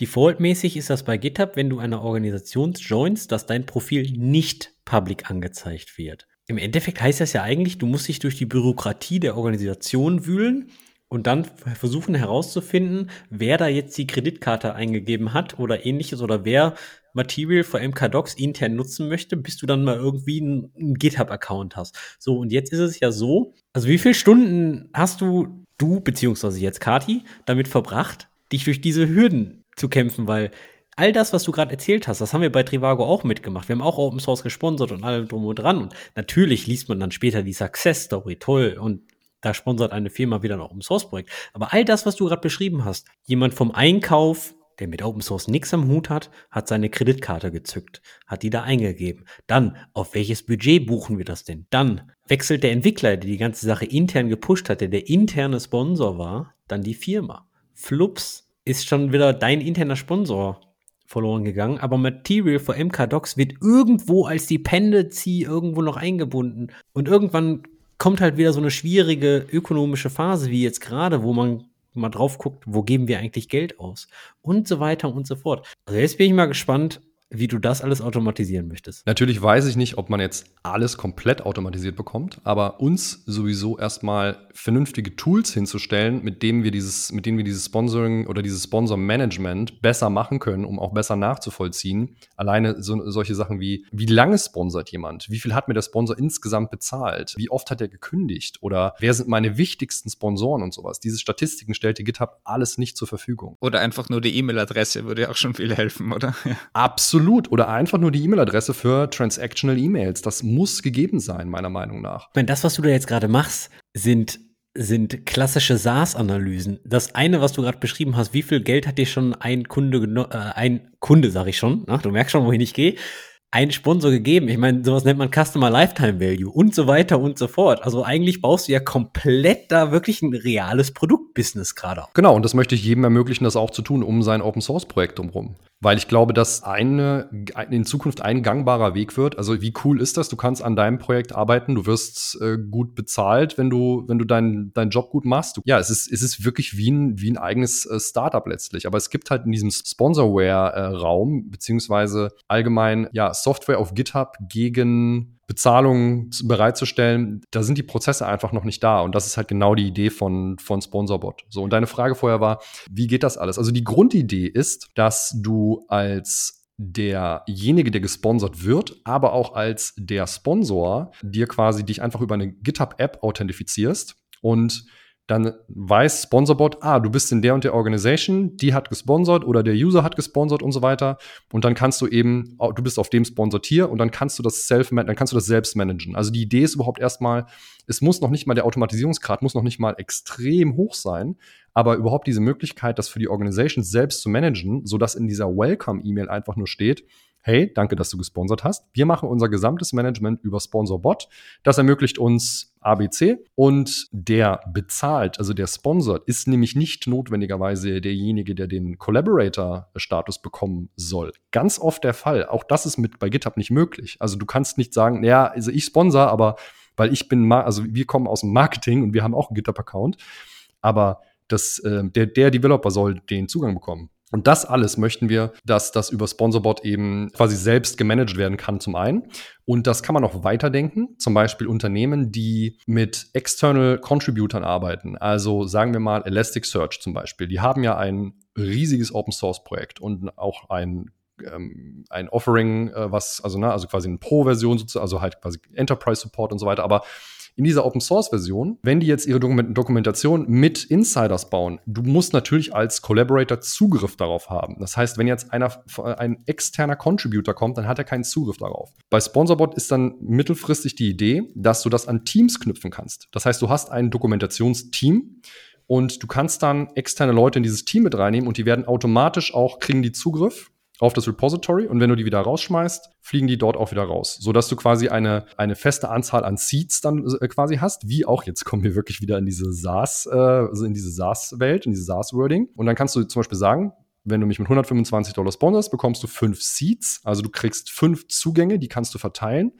Defaultmäßig ist das bei GitHub, wenn du einer Organisation joinst, dass dein Profil nicht public angezeigt wird. Im Endeffekt heißt das ja eigentlich, du musst dich durch die Bürokratie der Organisation wühlen und dann versuchen herauszufinden, wer da jetzt die Kreditkarte eingegeben hat oder ähnliches oder wer Material für MKDocs intern nutzen möchte, bis du dann mal irgendwie einen, einen GitHub-Account hast. So, und jetzt ist es ja so, also wie viele Stunden hast du, du beziehungsweise jetzt Kati, damit verbracht, dich durch diese Hürden zu kämpfen, weil all das, was du gerade erzählt hast, das haben wir bei Trivago auch mitgemacht. Wir haben auch Open Source gesponsert und allem drum und dran. Und natürlich liest man dann später die Success Story, toll. Und da sponsert eine Firma wieder ein Open Source Projekt. Aber all das, was du gerade beschrieben hast, jemand vom Einkauf, der mit Open Source nichts am Hut hat, hat seine Kreditkarte gezückt, hat die da eingegeben. Dann, auf welches Budget buchen wir das denn? Dann wechselt der Entwickler, der die ganze Sache intern gepusht hatte, der interne Sponsor war, dann die Firma. Flups, ist schon wieder dein interner Sponsor verloren gegangen. Aber Material für MK Docs wird irgendwo als Dependency irgendwo noch eingebunden. Und irgendwann kommt halt wieder so eine schwierige ökonomische Phase wie jetzt gerade, wo man mal drauf guckt, wo geben wir eigentlich Geld aus und so weiter und so fort. Also jetzt bin ich mal gespannt, wie du das alles automatisieren möchtest. Natürlich weiß ich nicht, ob man jetzt alles komplett automatisiert bekommt, aber uns sowieso erstmal vernünftige Tools hinzustellen, mit denen wir dieses, mit denen wir dieses Sponsoring oder dieses Sponsor-Management besser machen können, um auch besser nachzuvollziehen. Alleine so, solche Sachen wie, wie lange sponsert jemand? Wie viel hat mir der Sponsor insgesamt bezahlt? Wie oft hat er gekündigt? Oder wer sind meine wichtigsten Sponsoren und sowas? Diese Statistiken stellt die GitHub alles nicht zur Verfügung. Oder einfach nur die E-Mail-Adresse würde auch schon viel helfen, oder? *laughs* Absolut Absolut. Oder einfach nur die E-Mail-Adresse für Transactional E-Mails. Das muss gegeben sein, meiner Meinung nach. Wenn das, was du da jetzt gerade machst, sind sind klassische SaaS-Analysen. Das eine, was du gerade beschrieben hast, wie viel Geld hat dir schon ein Kunde, äh, ein Kunde, sag ich schon, na, du merkst schon, wohin ich gehe, ein Sponsor gegeben. Ich meine, sowas nennt man Customer Lifetime Value und so weiter und so fort. Also eigentlich baust du ja komplett da wirklich ein reales Produktbusiness gerade auf. Genau, und das möchte ich jedem ermöglichen, das auch zu tun, um sein Open Source Projekt drumherum. Weil ich glaube, dass eine in Zukunft ein gangbarer Weg wird. Also wie cool ist das? Du kannst an deinem Projekt arbeiten, du wirst äh, gut bezahlt, wenn du, wenn du deinen deinen Job gut machst. Du, ja, es ist, es ist wirklich wie ein, wie ein eigenes äh, Startup letztlich. Aber es gibt halt in diesem Sponsorware-Raum, beziehungsweise allgemein, ja, Software auf GitHub gegen Bezahlungen bereitzustellen, da sind die Prozesse einfach noch nicht da. Und das ist halt genau die Idee von, von Sponsorbot. So, und deine Frage vorher war, wie geht das alles? Also die Grundidee ist, dass du als derjenige, der gesponsert wird, aber auch als der Sponsor dir quasi dich einfach über eine GitHub-App authentifizierst und dann weiß Sponsorbot, ah, du bist in der und der Organisation, die hat gesponsert oder der User hat gesponsert und so weiter. Und dann kannst du eben, du bist auf dem Sponsortier und dann kannst du das self dann kannst du das selbst managen. Also die Idee ist überhaupt erstmal, es muss noch nicht mal der Automatisierungsgrad muss noch nicht mal extrem hoch sein, aber überhaupt diese Möglichkeit, das für die Organisation selbst zu managen, sodass in dieser Welcome-E-Mail einfach nur steht, hey, danke, dass du gesponsert hast. Wir machen unser gesamtes Management über SponsorBot. Das ermöglicht uns ABC und der bezahlt, also der sponsert, ist nämlich nicht notwendigerweise derjenige, der den Collaborator-Status bekommen soll. Ganz oft der Fall. Auch das ist mit bei GitHub nicht möglich. Also du kannst nicht sagen, naja, also ich sponsor, aber weil ich bin, also wir kommen aus dem Marketing und wir haben auch einen GitHub-Account. aber das, äh, der, der Developer soll den Zugang bekommen. Und das alles möchten wir, dass das über Sponsorbot eben quasi selbst gemanagt werden kann, zum einen. Und das kann man auch weiterdenken. Zum Beispiel Unternehmen, die mit External Contributern arbeiten. Also sagen wir mal Elasticsearch zum Beispiel. Die haben ja ein riesiges Open Source Projekt und auch ein ähm, ein Offering, äh, was, also, ne, also quasi eine Pro-Version also halt quasi Enterprise Support und so weiter. Aber in dieser Open Source Version, wenn die jetzt ihre Dokumentation mit Insiders bauen, du musst natürlich als Collaborator Zugriff darauf haben. Das heißt, wenn jetzt einer, ein externer Contributor kommt, dann hat er keinen Zugriff darauf. Bei Sponsorbot ist dann mittelfristig die Idee, dass du das an Teams knüpfen kannst. Das heißt, du hast ein Dokumentationsteam, und du kannst dann externe Leute in dieses Team mit reinnehmen und die werden automatisch auch, kriegen die Zugriff auf das Repository und wenn du die wieder rausschmeißt, fliegen die dort auch wieder raus, so dass du quasi eine eine feste Anzahl an Seeds dann äh, quasi hast, wie auch jetzt kommen wir wirklich wieder in diese SaaS äh, also in diese SaaS Welt, in diese SaaS Wording und dann kannst du zum Beispiel sagen, wenn du mich mit 125 Dollar sponsorst, bekommst du fünf Seeds, also du kriegst fünf Zugänge, die kannst du verteilen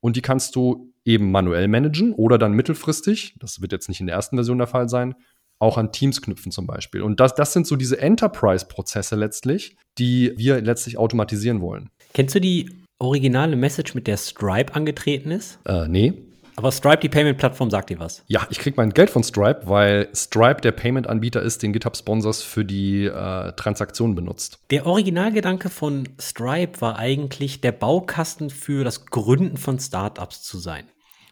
und die kannst du eben manuell managen oder dann mittelfristig, das wird jetzt nicht in der ersten Version der Fall sein, auch an Teams knüpfen zum Beispiel. Und das, das sind so diese Enterprise-Prozesse letztlich, die wir letztlich automatisieren wollen. Kennst du die originale Message, mit der Stripe angetreten ist? Äh, nee. Aber Stripe, die Payment-Plattform, sagt dir was? Ja, ich krieg mein Geld von Stripe, weil Stripe der Payment-Anbieter ist, den GitHub Sponsors für die äh, Transaktionen benutzt. Der Originalgedanke von Stripe war eigentlich, der Baukasten für das Gründen von Startups zu sein.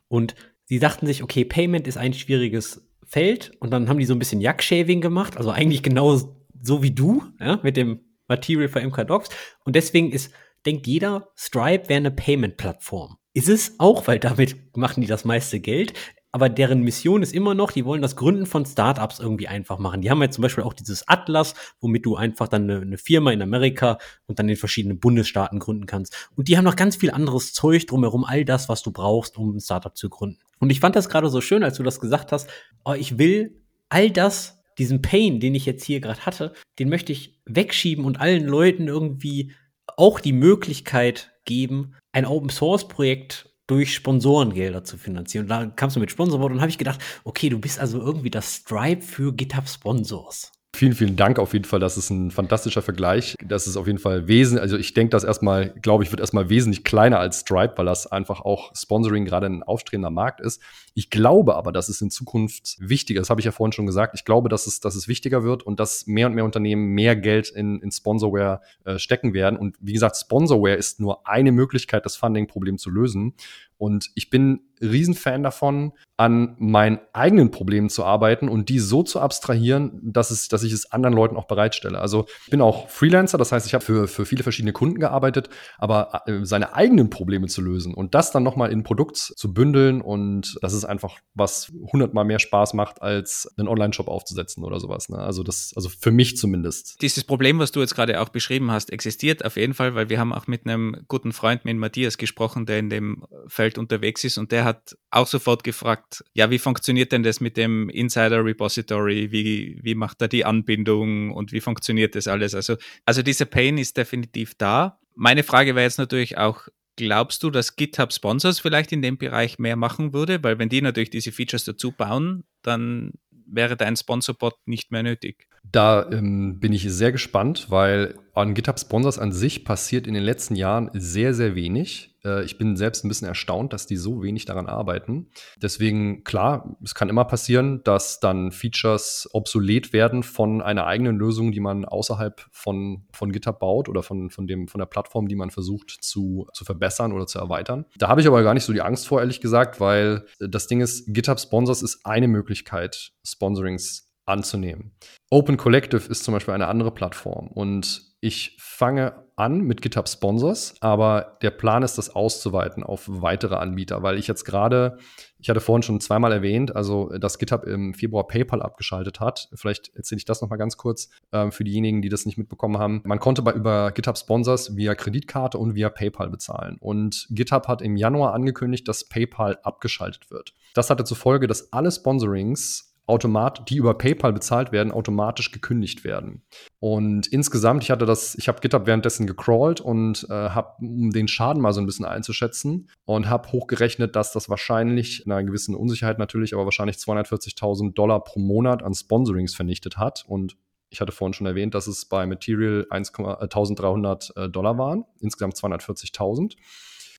Und sie dachten sich, okay, Payment ist ein schwieriges Feld und dann haben die so ein bisschen Jack-Shaving gemacht, also eigentlich genau so wie du, ja, mit dem Material für MK Docs. Und deswegen ist, denkt jeder, Stripe wäre eine Payment-Plattform. Ist es auch, weil damit machen die das meiste Geld aber deren Mission ist immer noch, die wollen das Gründen von Startups irgendwie einfach machen. Die haben ja zum Beispiel auch dieses Atlas, womit du einfach dann eine, eine, Firma in Amerika und dann in verschiedenen Bundesstaaten gründen kannst. Und die haben noch ganz viel anderes Zeug drumherum, all das, was du brauchst, um ein Startup zu gründen. Und ich fand das gerade so schön, als du das gesagt hast. Oh, ich will all das, diesen Pain, den ich jetzt hier gerade hatte, den möchte ich wegschieben und allen Leuten irgendwie auch die Möglichkeit geben, ein Open Source Projekt durch Sponsorengelder zu finanzieren. Und da kamst du mit Sponsorwort und habe ich gedacht, okay, du bist also irgendwie das Stripe für GitHub Sponsors. Vielen, vielen Dank auf jeden Fall. Das ist ein fantastischer Vergleich. Das ist auf jeden Fall wesentlich, also ich denke, das erstmal, glaube ich, wird erstmal wesentlich kleiner als Stripe, weil das einfach auch Sponsoring gerade ein aufstrebender Markt ist. Ich glaube aber, dass es in Zukunft wichtiger, das habe ich ja vorhin schon gesagt, ich glaube, dass es, dass es wichtiger wird und dass mehr und mehr Unternehmen mehr Geld in, in Sponsorware äh, stecken werden. Und wie gesagt, Sponsorware ist nur eine Möglichkeit, das Funding-Problem zu lösen. Und ich bin Riesenfan davon, an meinen eigenen Problemen zu arbeiten und die so zu abstrahieren, dass, es, dass ich es anderen Leuten auch bereitstelle. Also ich bin auch Freelancer, das heißt, ich habe für, für viele verschiedene Kunden gearbeitet, aber äh, seine eigenen Probleme zu lösen und das dann nochmal in Produkt zu bündeln und das ist einfach was hundertmal mehr Spaß macht, als einen Online-Shop aufzusetzen oder sowas. Ne? Also das, also für mich zumindest. Dieses Problem, was du jetzt gerade auch beschrieben hast, existiert auf jeden Fall, weil wir haben auch mit einem guten Freund, mit Matthias gesprochen, der in dem Feld unterwegs ist und der hat auch sofort gefragt, ja, wie funktioniert denn das mit dem Insider Repository? Wie, wie macht er die Anbindung und wie funktioniert das alles? Also, also dieser Pain ist definitiv da. Meine Frage wäre jetzt natürlich auch, glaubst du, dass GitHub Sponsors vielleicht in dem Bereich mehr machen würde? Weil wenn die natürlich diese Features dazu bauen, dann wäre dein Sponsorbot nicht mehr nötig. Da ähm, bin ich sehr gespannt, weil an GitHub Sponsors an sich passiert in den letzten Jahren sehr, sehr wenig. Äh, ich bin selbst ein bisschen erstaunt, dass die so wenig daran arbeiten. Deswegen, klar, es kann immer passieren, dass dann Features obsolet werden von einer eigenen Lösung, die man außerhalb von, von GitHub baut oder von, von, dem, von der Plattform, die man versucht zu, zu verbessern oder zu erweitern. Da habe ich aber gar nicht so die Angst vor, ehrlich gesagt, weil das Ding ist, GitHub Sponsors ist eine Möglichkeit, Sponsorings anzunehmen. Open Collective ist zum Beispiel eine andere Plattform und ich fange an mit GitHub Sponsors, aber der Plan ist, das auszuweiten auf weitere Anbieter, weil ich jetzt gerade, ich hatte vorhin schon zweimal erwähnt, also dass GitHub im Februar PayPal abgeschaltet hat. Vielleicht erzähle ich das noch mal ganz kurz äh, für diejenigen, die das nicht mitbekommen haben. Man konnte bei, über GitHub Sponsors via Kreditkarte und via PayPal bezahlen. Und GitHub hat im Januar angekündigt, dass PayPal abgeschaltet wird. Das hatte zur Folge, dass alle Sponsorings automat, die über PayPal bezahlt werden, automatisch gekündigt werden. Und insgesamt, ich hatte das, ich habe GitHub währenddessen gecrawlt und äh, habe, um den Schaden mal so ein bisschen einzuschätzen und habe hochgerechnet, dass das wahrscheinlich, in einer gewissen Unsicherheit natürlich, aber wahrscheinlich 240.000 Dollar pro Monat an Sponsorings vernichtet hat. Und ich hatte vorhin schon erwähnt, dass es bei Material 1, äh, 1300 äh, Dollar waren, insgesamt 240.000.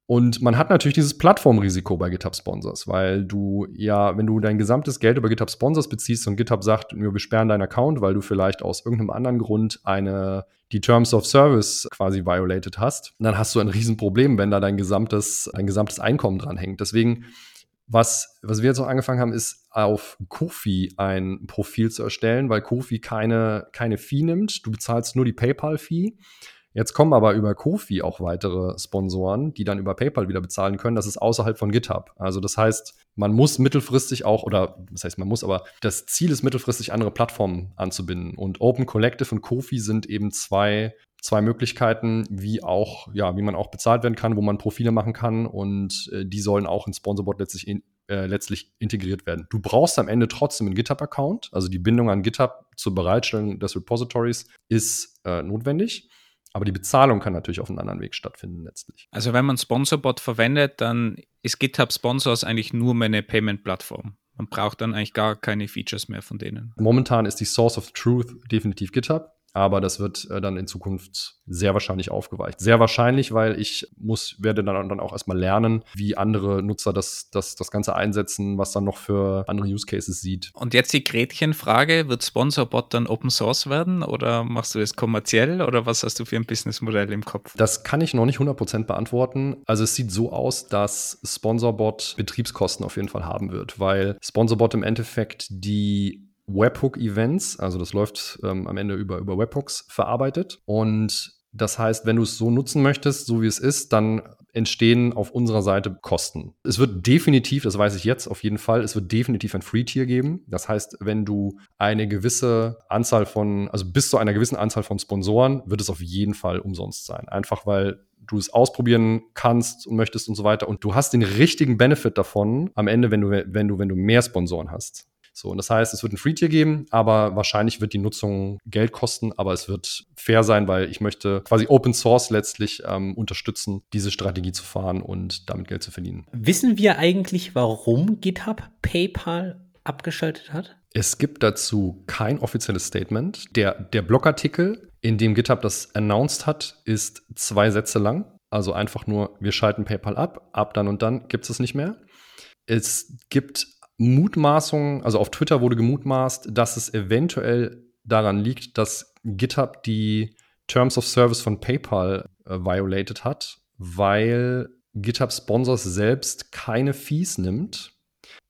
Und man hat natürlich dieses Plattformrisiko bei GitHub Sponsors, weil du ja, wenn du dein gesamtes Geld über GitHub Sponsors beziehst und GitHub sagt, wir sperren deinen Account, weil du vielleicht aus irgendeinem anderen Grund eine die Terms of Service quasi violated hast, dann hast du ein Riesenproblem, wenn da dein gesamtes, dein gesamtes Einkommen dran hängt. Deswegen was, was wir jetzt auch angefangen haben, ist auf Kofi ein Profil zu erstellen, weil Kofi keine, keine Fee nimmt. Du bezahlst nur die PayPal-Fee. Jetzt kommen aber über Kofi auch weitere Sponsoren, die dann über PayPal wieder bezahlen können. Das ist außerhalb von GitHub. Also das heißt, man muss mittelfristig auch, oder das heißt, man muss, aber das Ziel ist mittelfristig andere Plattformen anzubinden. Und Open Collective und Kofi sind eben zwei zwei Möglichkeiten, wie auch, ja, wie man auch bezahlt werden kann, wo man Profile machen kann und äh, die sollen auch in Sponsorbot letztlich, in, äh, letztlich integriert werden. Du brauchst am Ende trotzdem einen GitHub-Account, also die Bindung an GitHub zur Bereitstellung des Repositories ist äh, notwendig. Aber die Bezahlung kann natürlich auf einem anderen Weg stattfinden letztlich. Also wenn man Sponsorbot verwendet, dann ist GitHub Sponsors eigentlich nur meine Payment-Plattform. Man braucht dann eigentlich gar keine Features mehr von denen. Momentan ist die Source of Truth definitiv GitHub aber das wird äh, dann in Zukunft sehr wahrscheinlich aufgeweicht. Sehr wahrscheinlich, weil ich muss, werde dann, dann auch erstmal lernen, wie andere Nutzer das, das, das Ganze einsetzen, was dann noch für andere Use Cases sieht. Und jetzt die Gretchenfrage, wird Sponsorbot dann Open Source werden oder machst du es kommerziell oder was hast du für ein Businessmodell im Kopf? Das kann ich noch nicht 100% beantworten. Also es sieht so aus, dass Sponsorbot Betriebskosten auf jeden Fall haben wird, weil Sponsorbot im Endeffekt die Webhook-Events, also das läuft ähm, am Ende über, über Webhooks verarbeitet. Und das heißt, wenn du es so nutzen möchtest, so wie es ist, dann entstehen auf unserer Seite Kosten. Es wird definitiv, das weiß ich jetzt auf jeden Fall, es wird definitiv ein Free-Tier geben. Das heißt, wenn du eine gewisse Anzahl von, also bis zu einer gewissen Anzahl von Sponsoren, wird es auf jeden Fall umsonst sein. Einfach weil du es ausprobieren kannst und möchtest und so weiter. Und du hast den richtigen Benefit davon am Ende, wenn du, wenn du, wenn du mehr Sponsoren hast. So, und das heißt, es wird ein Free-Tier geben, aber wahrscheinlich wird die Nutzung Geld kosten, aber es wird fair sein, weil ich möchte quasi Open Source letztlich ähm, unterstützen, diese Strategie zu fahren und damit Geld zu verdienen. Wissen wir eigentlich, warum GitHub PayPal abgeschaltet hat? Es gibt dazu kein offizielles Statement. Der, der Blogartikel, in dem GitHub das announced hat, ist zwei Sätze lang. Also einfach nur, wir schalten PayPal ab, ab dann und dann gibt es es nicht mehr. Es gibt Mutmaßungen, also auf Twitter wurde gemutmaßt, dass es eventuell daran liegt, dass GitHub die Terms of Service von PayPal äh, violated hat, weil GitHub Sponsors selbst keine Fees nimmt.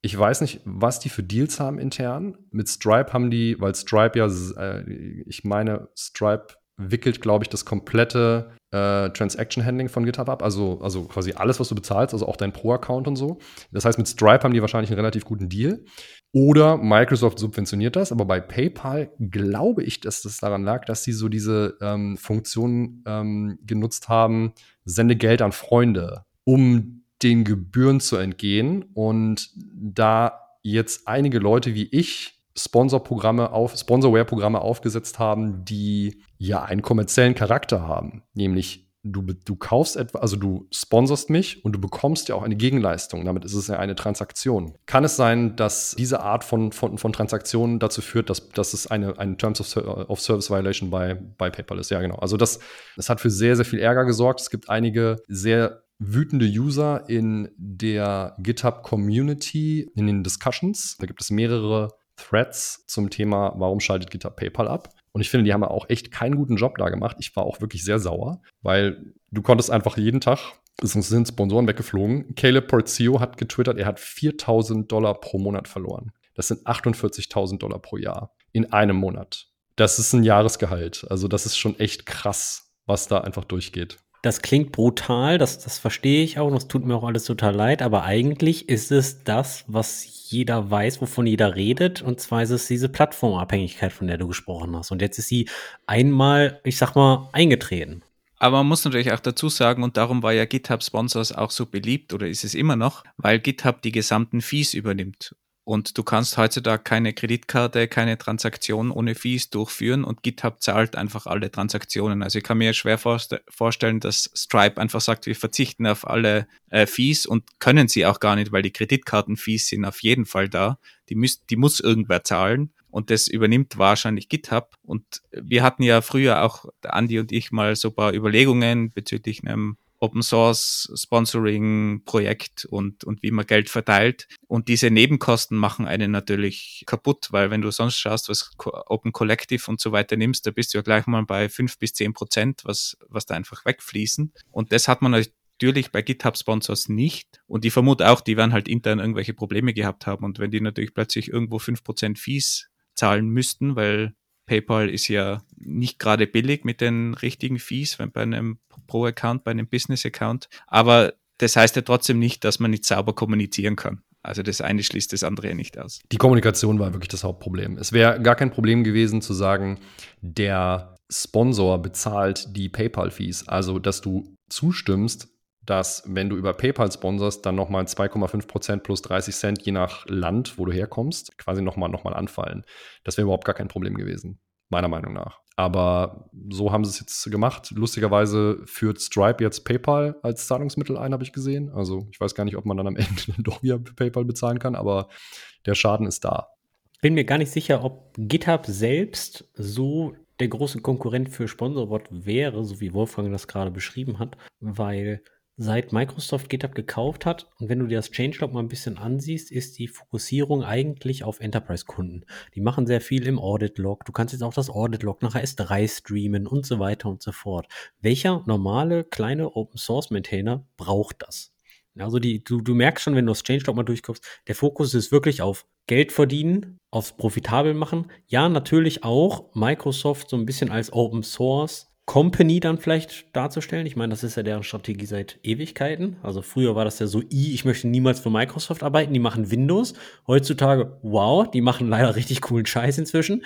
Ich weiß nicht, was die für Deals haben intern. Mit Stripe haben die, weil Stripe ja, äh, ich meine, Stripe wickelt, glaube ich, das komplette äh, Transaction Handling von GitHub ab, also, also quasi alles, was du bezahlst, also auch dein Pro-Account und so. Das heißt, mit Stripe haben die wahrscheinlich einen relativ guten Deal. Oder Microsoft subventioniert das, aber bei PayPal glaube ich, dass das daran lag, dass sie so diese ähm, Funktion ähm, genutzt haben, sende Geld an Freunde, um den Gebühren zu entgehen. Und da jetzt einige Leute wie ich Sponsorprogramme auf, Sponsorware-Programme aufgesetzt haben, die ja einen kommerziellen Charakter haben. Nämlich, du, du kaufst etwa, also du sponsorst mich und du bekommst ja auch eine Gegenleistung. Damit ist es ja eine Transaktion. Kann es sein, dass diese Art von, von, von Transaktionen dazu führt, dass, dass es eine, eine Terms of, of Service Violation bei, bei PayPal ist? Ja, genau. Also das, das hat für sehr, sehr viel Ärger gesorgt. Es gibt einige sehr wütende User in der GitHub Community, in den Discussions. Da gibt es mehrere Threads zum Thema, warum schaltet GitHub PayPal ab? Und ich finde, die haben auch echt keinen guten Job da gemacht. Ich war auch wirklich sehr sauer, weil du konntest einfach jeden Tag, sonst sind Sponsoren weggeflogen. Caleb Porzio hat getwittert, er hat 4000 Dollar pro Monat verloren. Das sind 48.000 Dollar pro Jahr in einem Monat. Das ist ein Jahresgehalt. Also das ist schon echt krass, was da einfach durchgeht. Das klingt brutal, das, das verstehe ich auch und das tut mir auch alles total leid, aber eigentlich ist es das, was jeder weiß, wovon jeder redet, und zwar ist es diese Plattformabhängigkeit, von der du gesprochen hast. Und jetzt ist sie einmal, ich sag mal, eingetreten. Aber man muss natürlich auch dazu sagen, und darum war ja GitHub Sponsors auch so beliebt oder ist es immer noch, weil GitHub die gesamten Fees übernimmt. Und du kannst heutzutage keine Kreditkarte, keine Transaktion ohne Fees durchführen und GitHub zahlt einfach alle Transaktionen. Also ich kann mir schwer vorst vorstellen, dass Stripe einfach sagt, wir verzichten auf alle äh, Fees und können sie auch gar nicht, weil die Kreditkartenfees sind auf jeden Fall da. Die, müß, die muss irgendwer zahlen und das übernimmt wahrscheinlich GitHub. Und wir hatten ja früher auch, Andi und ich, mal so paar Überlegungen bezüglich einem Open Source Sponsoring Projekt und, und wie man Geld verteilt. Und diese Nebenkosten machen einen natürlich kaputt, weil wenn du sonst schaust, was Open Collective und so weiter nimmst, da bist du ja gleich mal bei fünf bis zehn Prozent, was, was da einfach wegfließen. Und das hat man natürlich bei GitHub Sponsors nicht. Und ich vermute auch, die werden halt intern irgendwelche Probleme gehabt haben. Und wenn die natürlich plötzlich irgendwo fünf Prozent Fees zahlen müssten, weil PayPal ist ja nicht gerade billig mit den richtigen Fees, wenn bei einem Pro-Account, bei einem Business-Account. Aber das heißt ja trotzdem nicht, dass man nicht sauber kommunizieren kann. Also das eine schließt das andere nicht aus. Die Kommunikation war wirklich das Hauptproblem. Es wäre gar kein Problem gewesen zu sagen, der Sponsor bezahlt die PayPal-Fees. Also, dass du zustimmst, dass wenn du über PayPal sponsorst, dann nochmal 2,5% plus 30 Cent je nach Land, wo du herkommst, quasi nochmal noch mal anfallen. Das wäre überhaupt gar kein Problem gewesen meiner Meinung nach. Aber so haben sie es jetzt gemacht. Lustigerweise führt Stripe jetzt PayPal als Zahlungsmittel ein, habe ich gesehen. Also ich weiß gar nicht, ob man dann am *laughs* Ende doch wieder PayPal bezahlen kann, aber der Schaden ist da. Bin mir gar nicht sicher, ob GitHub selbst so der große Konkurrent für Sponsorbot wäre, so wie Wolfgang das gerade beschrieben hat, weil seit Microsoft GitHub gekauft hat. Und wenn du dir das Changelog mal ein bisschen ansiehst, ist die Fokussierung eigentlich auf Enterprise-Kunden. Die machen sehr viel im Audit-Log. Du kannst jetzt auch das Audit-Log nach S3 streamen und so weiter und so fort. Welcher normale kleine Open-Source-Maintainer braucht das? Also die, du, du merkst schon, wenn du das Changelog mal durchguckst, der Fokus ist wirklich auf Geld verdienen, aufs profitabel machen. Ja, natürlich auch Microsoft so ein bisschen als Open Source Company dann vielleicht darzustellen. Ich meine, das ist ja deren Strategie seit Ewigkeiten. Also früher war das ja so, ich möchte niemals für Microsoft arbeiten, die machen Windows. Heutzutage, wow, die machen leider richtig coolen Scheiß inzwischen.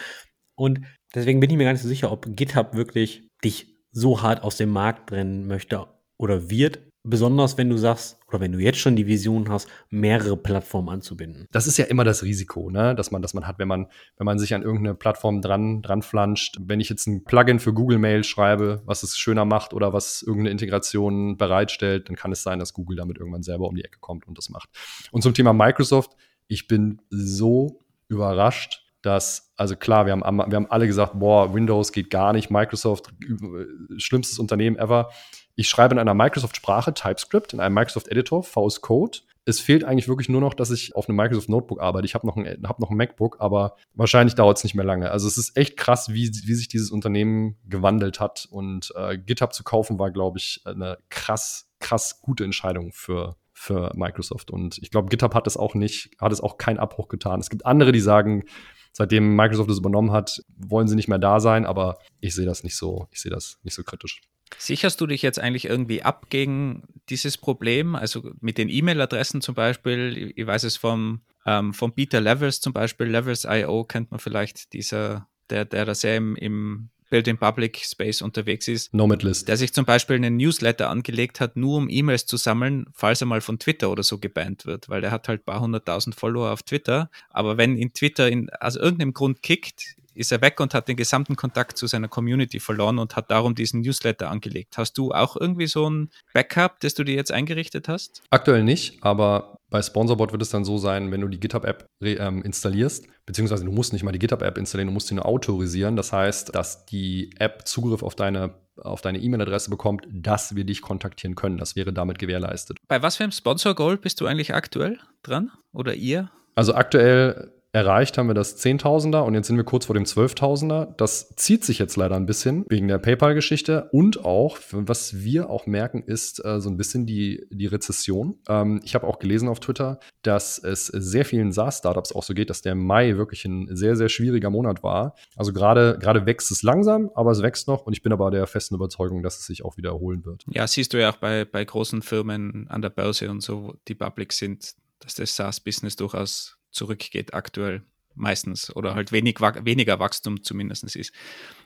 Und deswegen bin ich mir gar nicht so sicher, ob GitHub wirklich dich so hart aus dem Markt brennen möchte oder wird. Besonders wenn du sagst, oder wenn du jetzt schon die Vision hast, mehrere Plattformen anzubinden. Das ist ja immer das Risiko, ne? dass man, dass man hat, wenn man, wenn man sich an irgendeine Plattform dran, dran flanscht. Wenn ich jetzt ein Plugin für Google Mail schreibe, was es schöner macht oder was irgendeine Integration bereitstellt, dann kann es sein, dass Google damit irgendwann selber um die Ecke kommt und das macht. Und zum Thema Microsoft, ich bin so überrascht, dass, also klar, wir haben, wir haben alle gesagt, boah, Windows geht gar nicht, Microsoft, äh, schlimmstes Unternehmen ever. Ich schreibe in einer Microsoft-Sprache TypeScript, in einem Microsoft Editor, VS Code. Es fehlt eigentlich wirklich nur noch, dass ich auf einem Microsoft Notebook arbeite. Ich habe noch, ein, hab noch ein MacBook, aber wahrscheinlich dauert es nicht mehr lange. Also es ist echt krass, wie, wie sich dieses Unternehmen gewandelt hat. Und äh, GitHub zu kaufen war, glaube ich, eine krass, krass gute Entscheidung für, für Microsoft. Und ich glaube, GitHub hat es auch nicht, hat es auch keinen Abbruch getan. Es gibt andere, die sagen, seitdem Microsoft es übernommen hat, wollen sie nicht mehr da sein, aber ich sehe das nicht so, ich sehe das nicht so kritisch. Sicherst du dich jetzt eigentlich irgendwie ab gegen dieses Problem? Also mit den E-Mail-Adressen zum Beispiel, ich weiß es vom, ähm, vom Beta Levels zum Beispiel, Levels.io kennt man vielleicht, dieser, der, der da sehr im, im Build-in Public Space unterwegs ist. Nomadlist. Der sich zum Beispiel einen Newsletter angelegt hat, nur um E-Mails zu sammeln, falls er mal von Twitter oder so gebannt wird, weil der hat halt ein paar hunderttausend Follower auf Twitter. Aber wenn in Twitter in, aus irgendeinem Grund kickt, ist er weg und hat den gesamten Kontakt zu seiner Community verloren und hat darum diesen Newsletter angelegt. Hast du auch irgendwie so ein Backup, das du dir jetzt eingerichtet hast? Aktuell nicht, aber bei Sponsorbot wird es dann so sein, wenn du die GitHub-App ähm, installierst, beziehungsweise du musst nicht mal die GitHub-App installieren, du musst sie nur autorisieren. Das heißt, dass die App Zugriff auf deine auf deine E-Mail-Adresse bekommt, dass wir dich kontaktieren können. Das wäre damit gewährleistet. Bei was für einem Sponsor-Goal bist du eigentlich aktuell dran? Oder ihr? Also aktuell erreicht haben wir das Zehntausender und jetzt sind wir kurz vor dem Zwölftausender. Das zieht sich jetzt leider ein bisschen wegen der PayPal-Geschichte und auch, was wir auch merken, ist äh, so ein bisschen die, die Rezession. Ähm, ich habe auch gelesen auf Twitter, dass es sehr vielen SaaS-Startups auch so geht, dass der Mai wirklich ein sehr, sehr schwieriger Monat war. Also gerade gerade wächst es langsam, aber es wächst noch und ich bin aber der festen Überzeugung, dass es sich auch wiederholen wird. Ja, siehst du ja auch bei, bei großen Firmen an der Börse und so, die public sind, dass das SaaS-Business durchaus zurückgeht aktuell meistens oder halt wenig, weniger Wachstum zumindest ist.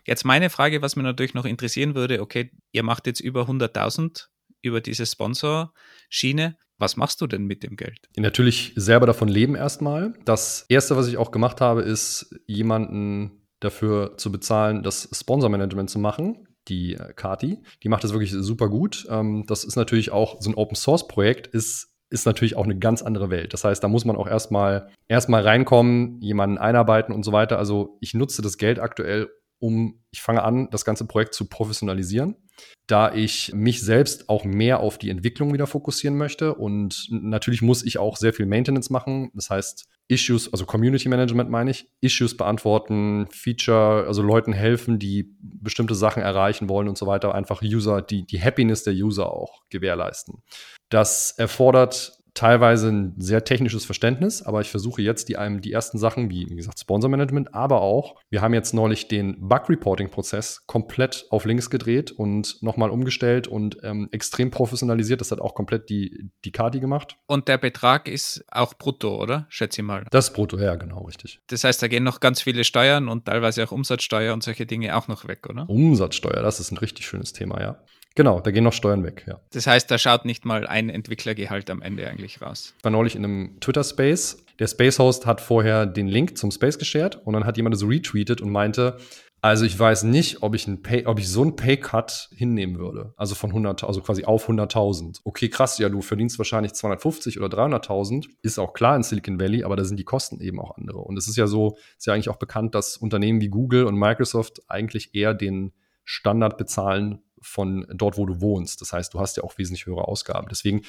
Jetzt meine Frage, was mir natürlich noch interessieren würde, okay, ihr macht jetzt über 100.000 über diese Sponsor-Schiene. Was machst du denn mit dem Geld? Natürlich selber davon leben erstmal. Das erste, was ich auch gemacht habe, ist jemanden dafür zu bezahlen, das Sponsormanagement zu machen. Die äh, Kati, die macht das wirklich super gut. Ähm, das ist natürlich auch so ein Open Source Projekt, ist ist natürlich auch eine ganz andere Welt. Das heißt, da muss man auch erstmal erstmal reinkommen, jemanden einarbeiten und so weiter. Also ich nutze das Geld aktuell, um, ich fange an, das ganze Projekt zu professionalisieren, da ich mich selbst auch mehr auf die Entwicklung wieder fokussieren möchte. Und natürlich muss ich auch sehr viel Maintenance machen. Das heißt, Issues, also Community Management meine ich, Issues beantworten, Feature, also Leuten helfen, die bestimmte Sachen erreichen wollen und so weiter, einfach User, die, die Happiness der User auch gewährleisten. Das erfordert teilweise ein sehr technisches Verständnis, aber ich versuche jetzt die einem die ersten Sachen, wie, wie gesagt, Sponsor-Management, aber auch, wir haben jetzt neulich den Bug-Reporting-Prozess komplett auf links gedreht und nochmal umgestellt und ähm, extrem professionalisiert. Das hat auch komplett die, die Kati gemacht. Und der Betrag ist auch brutto, oder? Schätze ich mal. Das ist brutto, ja, genau, richtig. Das heißt, da gehen noch ganz viele Steuern und teilweise auch Umsatzsteuer und solche Dinge auch noch weg, oder? Umsatzsteuer, das ist ein richtig schönes Thema, ja. Genau, da gehen noch Steuern weg, ja. Das heißt, da schaut nicht mal ein Entwicklergehalt am Ende eigentlich raus. Ich war neulich in einem Twitter-Space. Der Space-Host hat vorher den Link zum Space geshared und dann hat jemand so retweetet und meinte, also ich weiß nicht, ob ich, ein Pay, ob ich so einen Pay-Cut hinnehmen würde. Also von 100, also quasi auf 100.000. Okay, krass, ja, du verdienst wahrscheinlich 250 oder 300.000. Ist auch klar in Silicon Valley, aber da sind die Kosten eben auch andere. Und es ist ja so, ist ja eigentlich auch bekannt, dass Unternehmen wie Google und Microsoft eigentlich eher den Standard bezahlen von dort, wo du wohnst. Das heißt, du hast ja auch wesentlich höhere Ausgaben. Deswegen,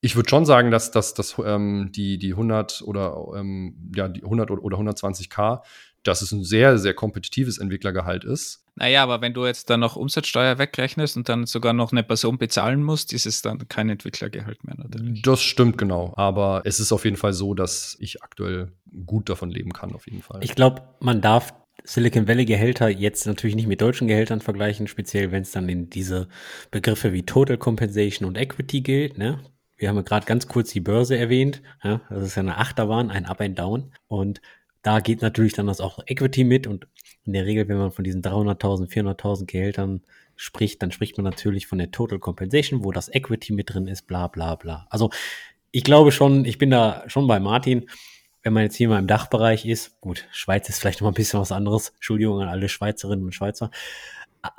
ich würde schon sagen, dass, dass, dass ähm, die, die 100 oder ähm, ja, die 100 oder 120k, dass es ein sehr, sehr kompetitives Entwicklergehalt ist. Naja, aber wenn du jetzt dann noch Umsatzsteuer wegrechnest und dann sogar noch eine Person bezahlen musst, ist es dann kein Entwicklergehalt mehr natürlich. Das stimmt genau. Aber es ist auf jeden Fall so, dass ich aktuell gut davon leben kann, auf jeden Fall. Ich glaube, man darf Silicon Valley Gehälter jetzt natürlich nicht mit deutschen Gehältern vergleichen, speziell wenn es dann in diese Begriffe wie Total Compensation und Equity gilt. Ne? Wir haben ja gerade ganz kurz die Börse erwähnt. Ja? Das ist ja eine Achterbahn, ein Up and Down. Und da geht natürlich dann das auch Equity mit. Und in der Regel, wenn man von diesen 300.000, 400.000 Gehältern spricht, dann spricht man natürlich von der Total Compensation, wo das Equity mit drin ist, bla bla bla. Also ich glaube schon, ich bin da schon bei Martin wenn man jetzt hier mal im Dachbereich ist, gut, Schweiz ist vielleicht noch mal ein bisschen was anderes, Entschuldigung an alle Schweizerinnen und Schweizer,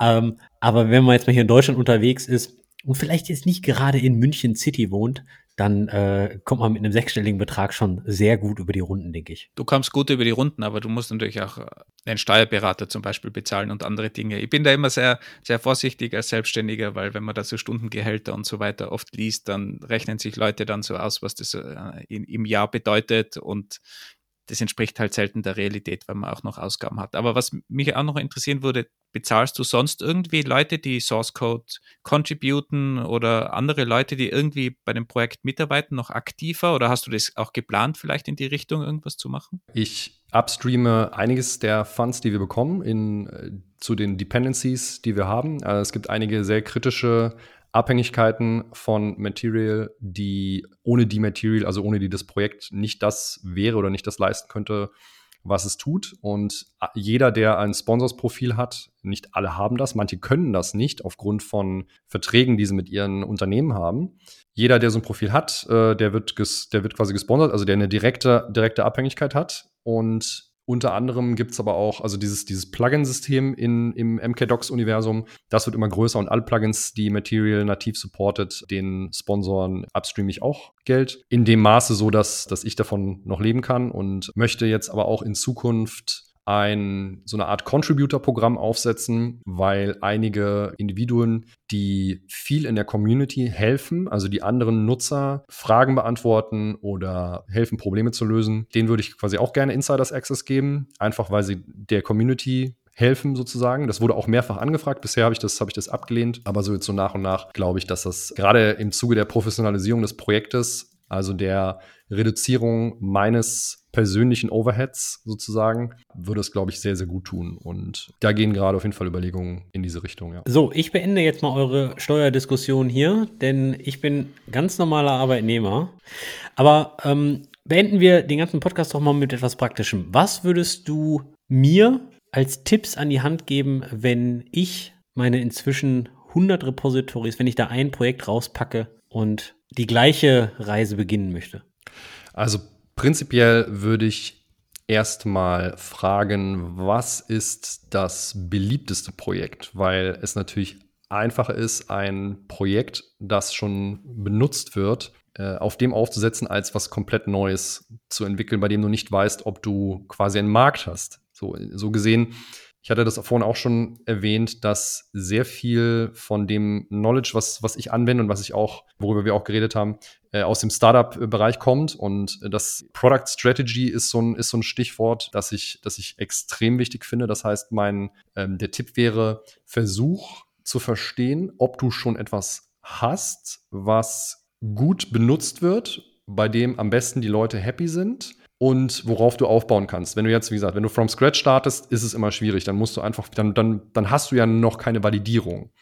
ähm, aber wenn man jetzt mal hier in Deutschland unterwegs ist und vielleicht jetzt nicht gerade in München City wohnt, dann äh, kommt man mit einem sechsstelligen Betrag schon sehr gut über die Runden, denke ich. Du kommst gut über die Runden, aber du musst natürlich auch äh, einen Steuerberater zum Beispiel bezahlen und andere Dinge. Ich bin da immer sehr, sehr vorsichtig als Selbstständiger, weil wenn man da so Stundengehälter und so weiter oft liest, dann rechnen sich Leute dann so aus, was das äh, im Jahr bedeutet und das entspricht halt selten der Realität, weil man auch noch Ausgaben hat. Aber was mich auch noch interessieren würde, bezahlst du sonst irgendwie Leute, die Source Code contributen oder andere Leute, die irgendwie bei dem Projekt mitarbeiten, noch aktiver? Oder hast du das auch geplant, vielleicht in die Richtung irgendwas zu machen? Ich upstreame einiges der Funds, die wir bekommen, in, äh, zu den Dependencies, die wir haben. Also es gibt einige sehr kritische Abhängigkeiten von Material, die ohne die Material, also ohne die das Projekt nicht das wäre oder nicht das leisten könnte, was es tut. Und jeder, der ein Sponsors-Profil hat, nicht alle haben das, manche können das nicht aufgrund von Verträgen, die sie mit ihren Unternehmen haben. Jeder, der so ein Profil hat, äh, der, wird der wird quasi gesponsert, also der eine direkte, direkte Abhängigkeit hat. Und unter anderem gibt es aber auch, also dieses, dieses Plugin-System im MKDocs-Universum, das wird immer größer und alle Plugins, die Material nativ supportet, den Sponsoren upstream ich auch Geld. In dem Maße so, dass, dass ich davon noch leben kann und möchte jetzt aber auch in Zukunft ein so eine Art Contributor-Programm aufsetzen, weil einige Individuen, die viel in der Community helfen, also die anderen Nutzer Fragen beantworten oder helfen, Probleme zu lösen, denen würde ich quasi auch gerne Insiders Access geben, einfach weil sie der Community helfen sozusagen. Das wurde auch mehrfach angefragt. Bisher habe ich das, habe ich das abgelehnt. Aber so jetzt so nach und nach glaube ich, dass das gerade im Zuge der Professionalisierung des Projektes also der Reduzierung meines persönlichen Overheads sozusagen, würde es, glaube ich, sehr, sehr gut tun. Und da gehen gerade auf jeden Fall Überlegungen in diese Richtung, ja. So, ich beende jetzt mal eure Steuerdiskussion hier, denn ich bin ganz normaler Arbeitnehmer. Aber ähm, beenden wir den ganzen Podcast doch mal mit etwas Praktischem. Was würdest du mir als Tipps an die Hand geben, wenn ich meine inzwischen 100 Repositories, wenn ich da ein Projekt rauspacke und die gleiche Reise beginnen möchte? Also prinzipiell würde ich erstmal fragen, was ist das beliebteste Projekt? Weil es natürlich einfacher ist, ein Projekt, das schon benutzt wird, äh, auf dem aufzusetzen, als was komplett Neues zu entwickeln, bei dem du nicht weißt, ob du quasi einen Markt hast. So, so gesehen ich hatte das vorhin auch schon erwähnt, dass sehr viel von dem Knowledge, was, was ich anwende und was ich auch, worüber wir auch geredet haben, äh, aus dem Startup-Bereich kommt. Und das Product Strategy ist so ein, ist so ein Stichwort, das ich, das ich extrem wichtig finde. Das heißt, mein, ähm, der Tipp wäre, versuch zu verstehen, ob du schon etwas hast, was gut benutzt wird, bei dem am besten die Leute happy sind und worauf du aufbauen kannst. Wenn du jetzt, wie gesagt, wenn du from scratch startest, ist es immer schwierig. Dann musst du einfach, dann, dann, dann hast du ja noch keine Validierung.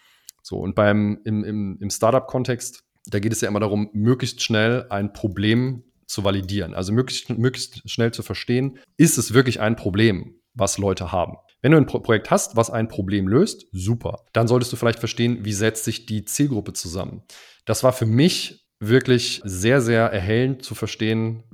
So, und beim, im, im, im Startup-Kontext, da geht es ja immer darum, möglichst schnell ein Problem zu validieren. Also möglichst, möglichst schnell zu verstehen, ist es wirklich ein Problem, was Leute haben. Wenn du ein Pro Projekt hast, was ein Problem löst, super. Dann solltest du vielleicht verstehen, wie setzt sich die Zielgruppe zusammen. Das war für mich wirklich sehr, sehr erhellend zu verstehen,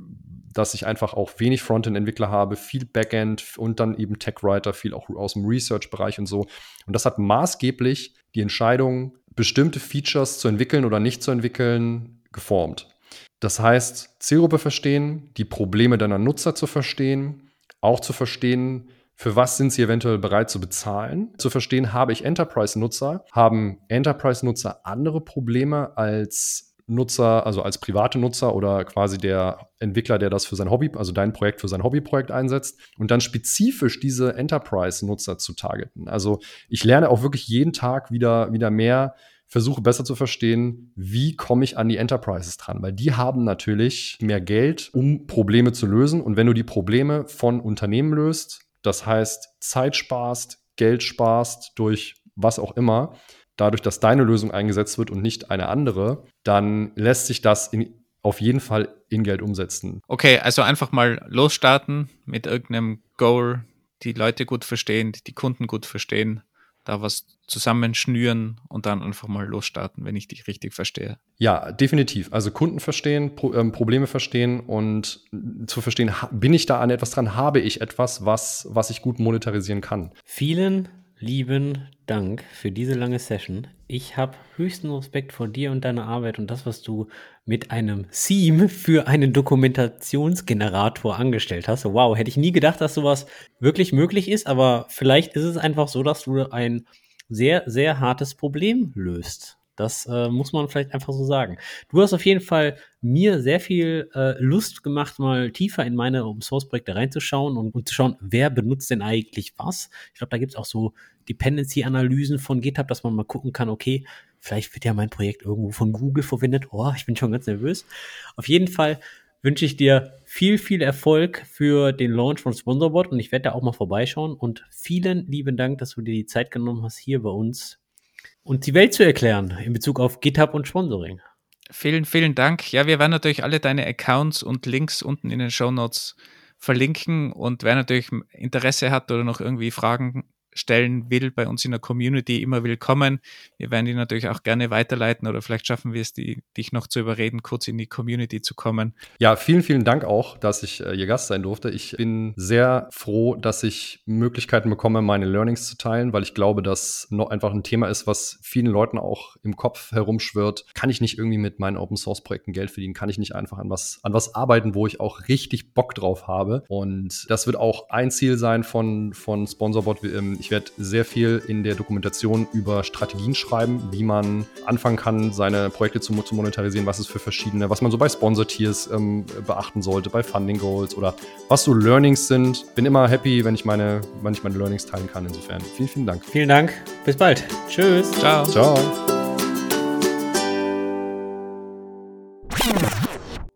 dass ich einfach auch wenig Frontend-Entwickler habe, viel Backend und dann eben Tech-Writer, viel auch aus dem Research-Bereich und so. Und das hat maßgeblich die Entscheidung, bestimmte Features zu entwickeln oder nicht zu entwickeln, geformt. Das heißt, Zielgruppe verstehen, die Probleme deiner Nutzer zu verstehen, auch zu verstehen, für was sind sie eventuell bereit zu bezahlen? Zu verstehen, habe ich Enterprise-Nutzer? Haben Enterprise-Nutzer andere Probleme als Nutzer, also als private Nutzer oder quasi der Entwickler, der das für sein Hobby, also dein Projekt für sein Hobbyprojekt einsetzt und dann spezifisch diese Enterprise-Nutzer zu targeten. Also ich lerne auch wirklich jeden Tag wieder, wieder mehr, versuche besser zu verstehen, wie komme ich an die Enterprises dran, weil die haben natürlich mehr Geld, um Probleme zu lösen und wenn du die Probleme von Unternehmen löst, das heißt Zeit sparst, Geld sparst durch was auch immer, dadurch, dass deine Lösung eingesetzt wird und nicht eine andere, dann lässt sich das in, auf jeden Fall in Geld umsetzen. Okay, also einfach mal losstarten mit irgendeinem Goal, die Leute gut verstehen, die Kunden gut verstehen, da was zusammenschnüren und dann einfach mal losstarten, wenn ich dich richtig verstehe. Ja, definitiv. Also Kunden verstehen, Pro ähm, Probleme verstehen und zu verstehen, bin ich da an etwas dran, habe ich etwas, was, was ich gut monetarisieren kann. Vielen lieben Dank für diese lange Session. Ich habe höchsten Respekt vor dir und deiner Arbeit und das, was du mit einem Theme für einen Dokumentationsgenerator angestellt hast. Wow, hätte ich nie gedacht, dass sowas wirklich möglich ist, aber vielleicht ist es einfach so, dass du ein sehr, sehr hartes Problem löst. Das äh, muss man vielleicht einfach so sagen. Du hast auf jeden Fall mir sehr viel äh, Lust gemacht, mal tiefer in meine Open Source Projekte reinzuschauen und, und zu schauen, wer benutzt denn eigentlich was. Ich glaube, da gibt es auch so Dependency-Analysen von GitHub, dass man mal gucken kann, okay, vielleicht wird ja mein Projekt irgendwo von Google verwendet. Oh, ich bin schon ganz nervös. Auf jeden Fall wünsche ich dir viel, viel Erfolg für den Launch von Sponsorbot und ich werde da auch mal vorbeischauen. Und vielen lieben Dank, dass du dir die Zeit genommen hast, hier bei uns und die Welt zu erklären in Bezug auf GitHub und Sponsoring. Vielen, vielen Dank. Ja, wir werden natürlich alle deine Accounts und Links unten in den Show Notes verlinken und wer natürlich Interesse hat oder noch irgendwie Fragen stellen will bei uns in der Community, immer willkommen. Wir werden die natürlich auch gerne weiterleiten oder vielleicht schaffen wir es, die, dich noch zu überreden, kurz in die Community zu kommen. Ja, vielen, vielen Dank auch, dass ich äh, Ihr Gast sein durfte. Ich bin sehr froh, dass ich Möglichkeiten bekomme, meine Learnings zu teilen, weil ich glaube, dass noch einfach ein Thema ist, was vielen Leuten auch im Kopf herumschwirrt. Kann ich nicht irgendwie mit meinen Open Source Projekten Geld verdienen? Kann ich nicht einfach an was, an was arbeiten, wo ich auch richtig Bock drauf habe? Und das wird auch ein Ziel sein von, von Sponsorbot. Ich ich werde sehr viel in der Dokumentation über Strategien schreiben, wie man anfangen kann, seine Projekte zu, zu monetarisieren, was es für verschiedene, was man so bei Sponsor-Tiers ähm, beachten sollte, bei Funding Goals oder was so Learnings sind. Bin immer happy, wenn ich meine, wenn ich meine Learnings teilen kann. Insofern vielen, vielen Dank. Vielen Dank. Bis bald. Tschüss. Ciao. Ciao.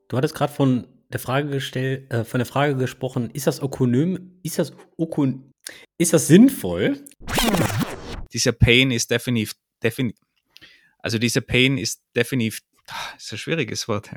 Du hattest gerade von der Frage gestellt, äh, von der Frage gesprochen, ist das Ökonom, ist das Ökon ist das sinnvoll? Dieser Pain ist definitiv, definitiv also dieser Pain ist definitiv, das ist ein schwieriges Wort.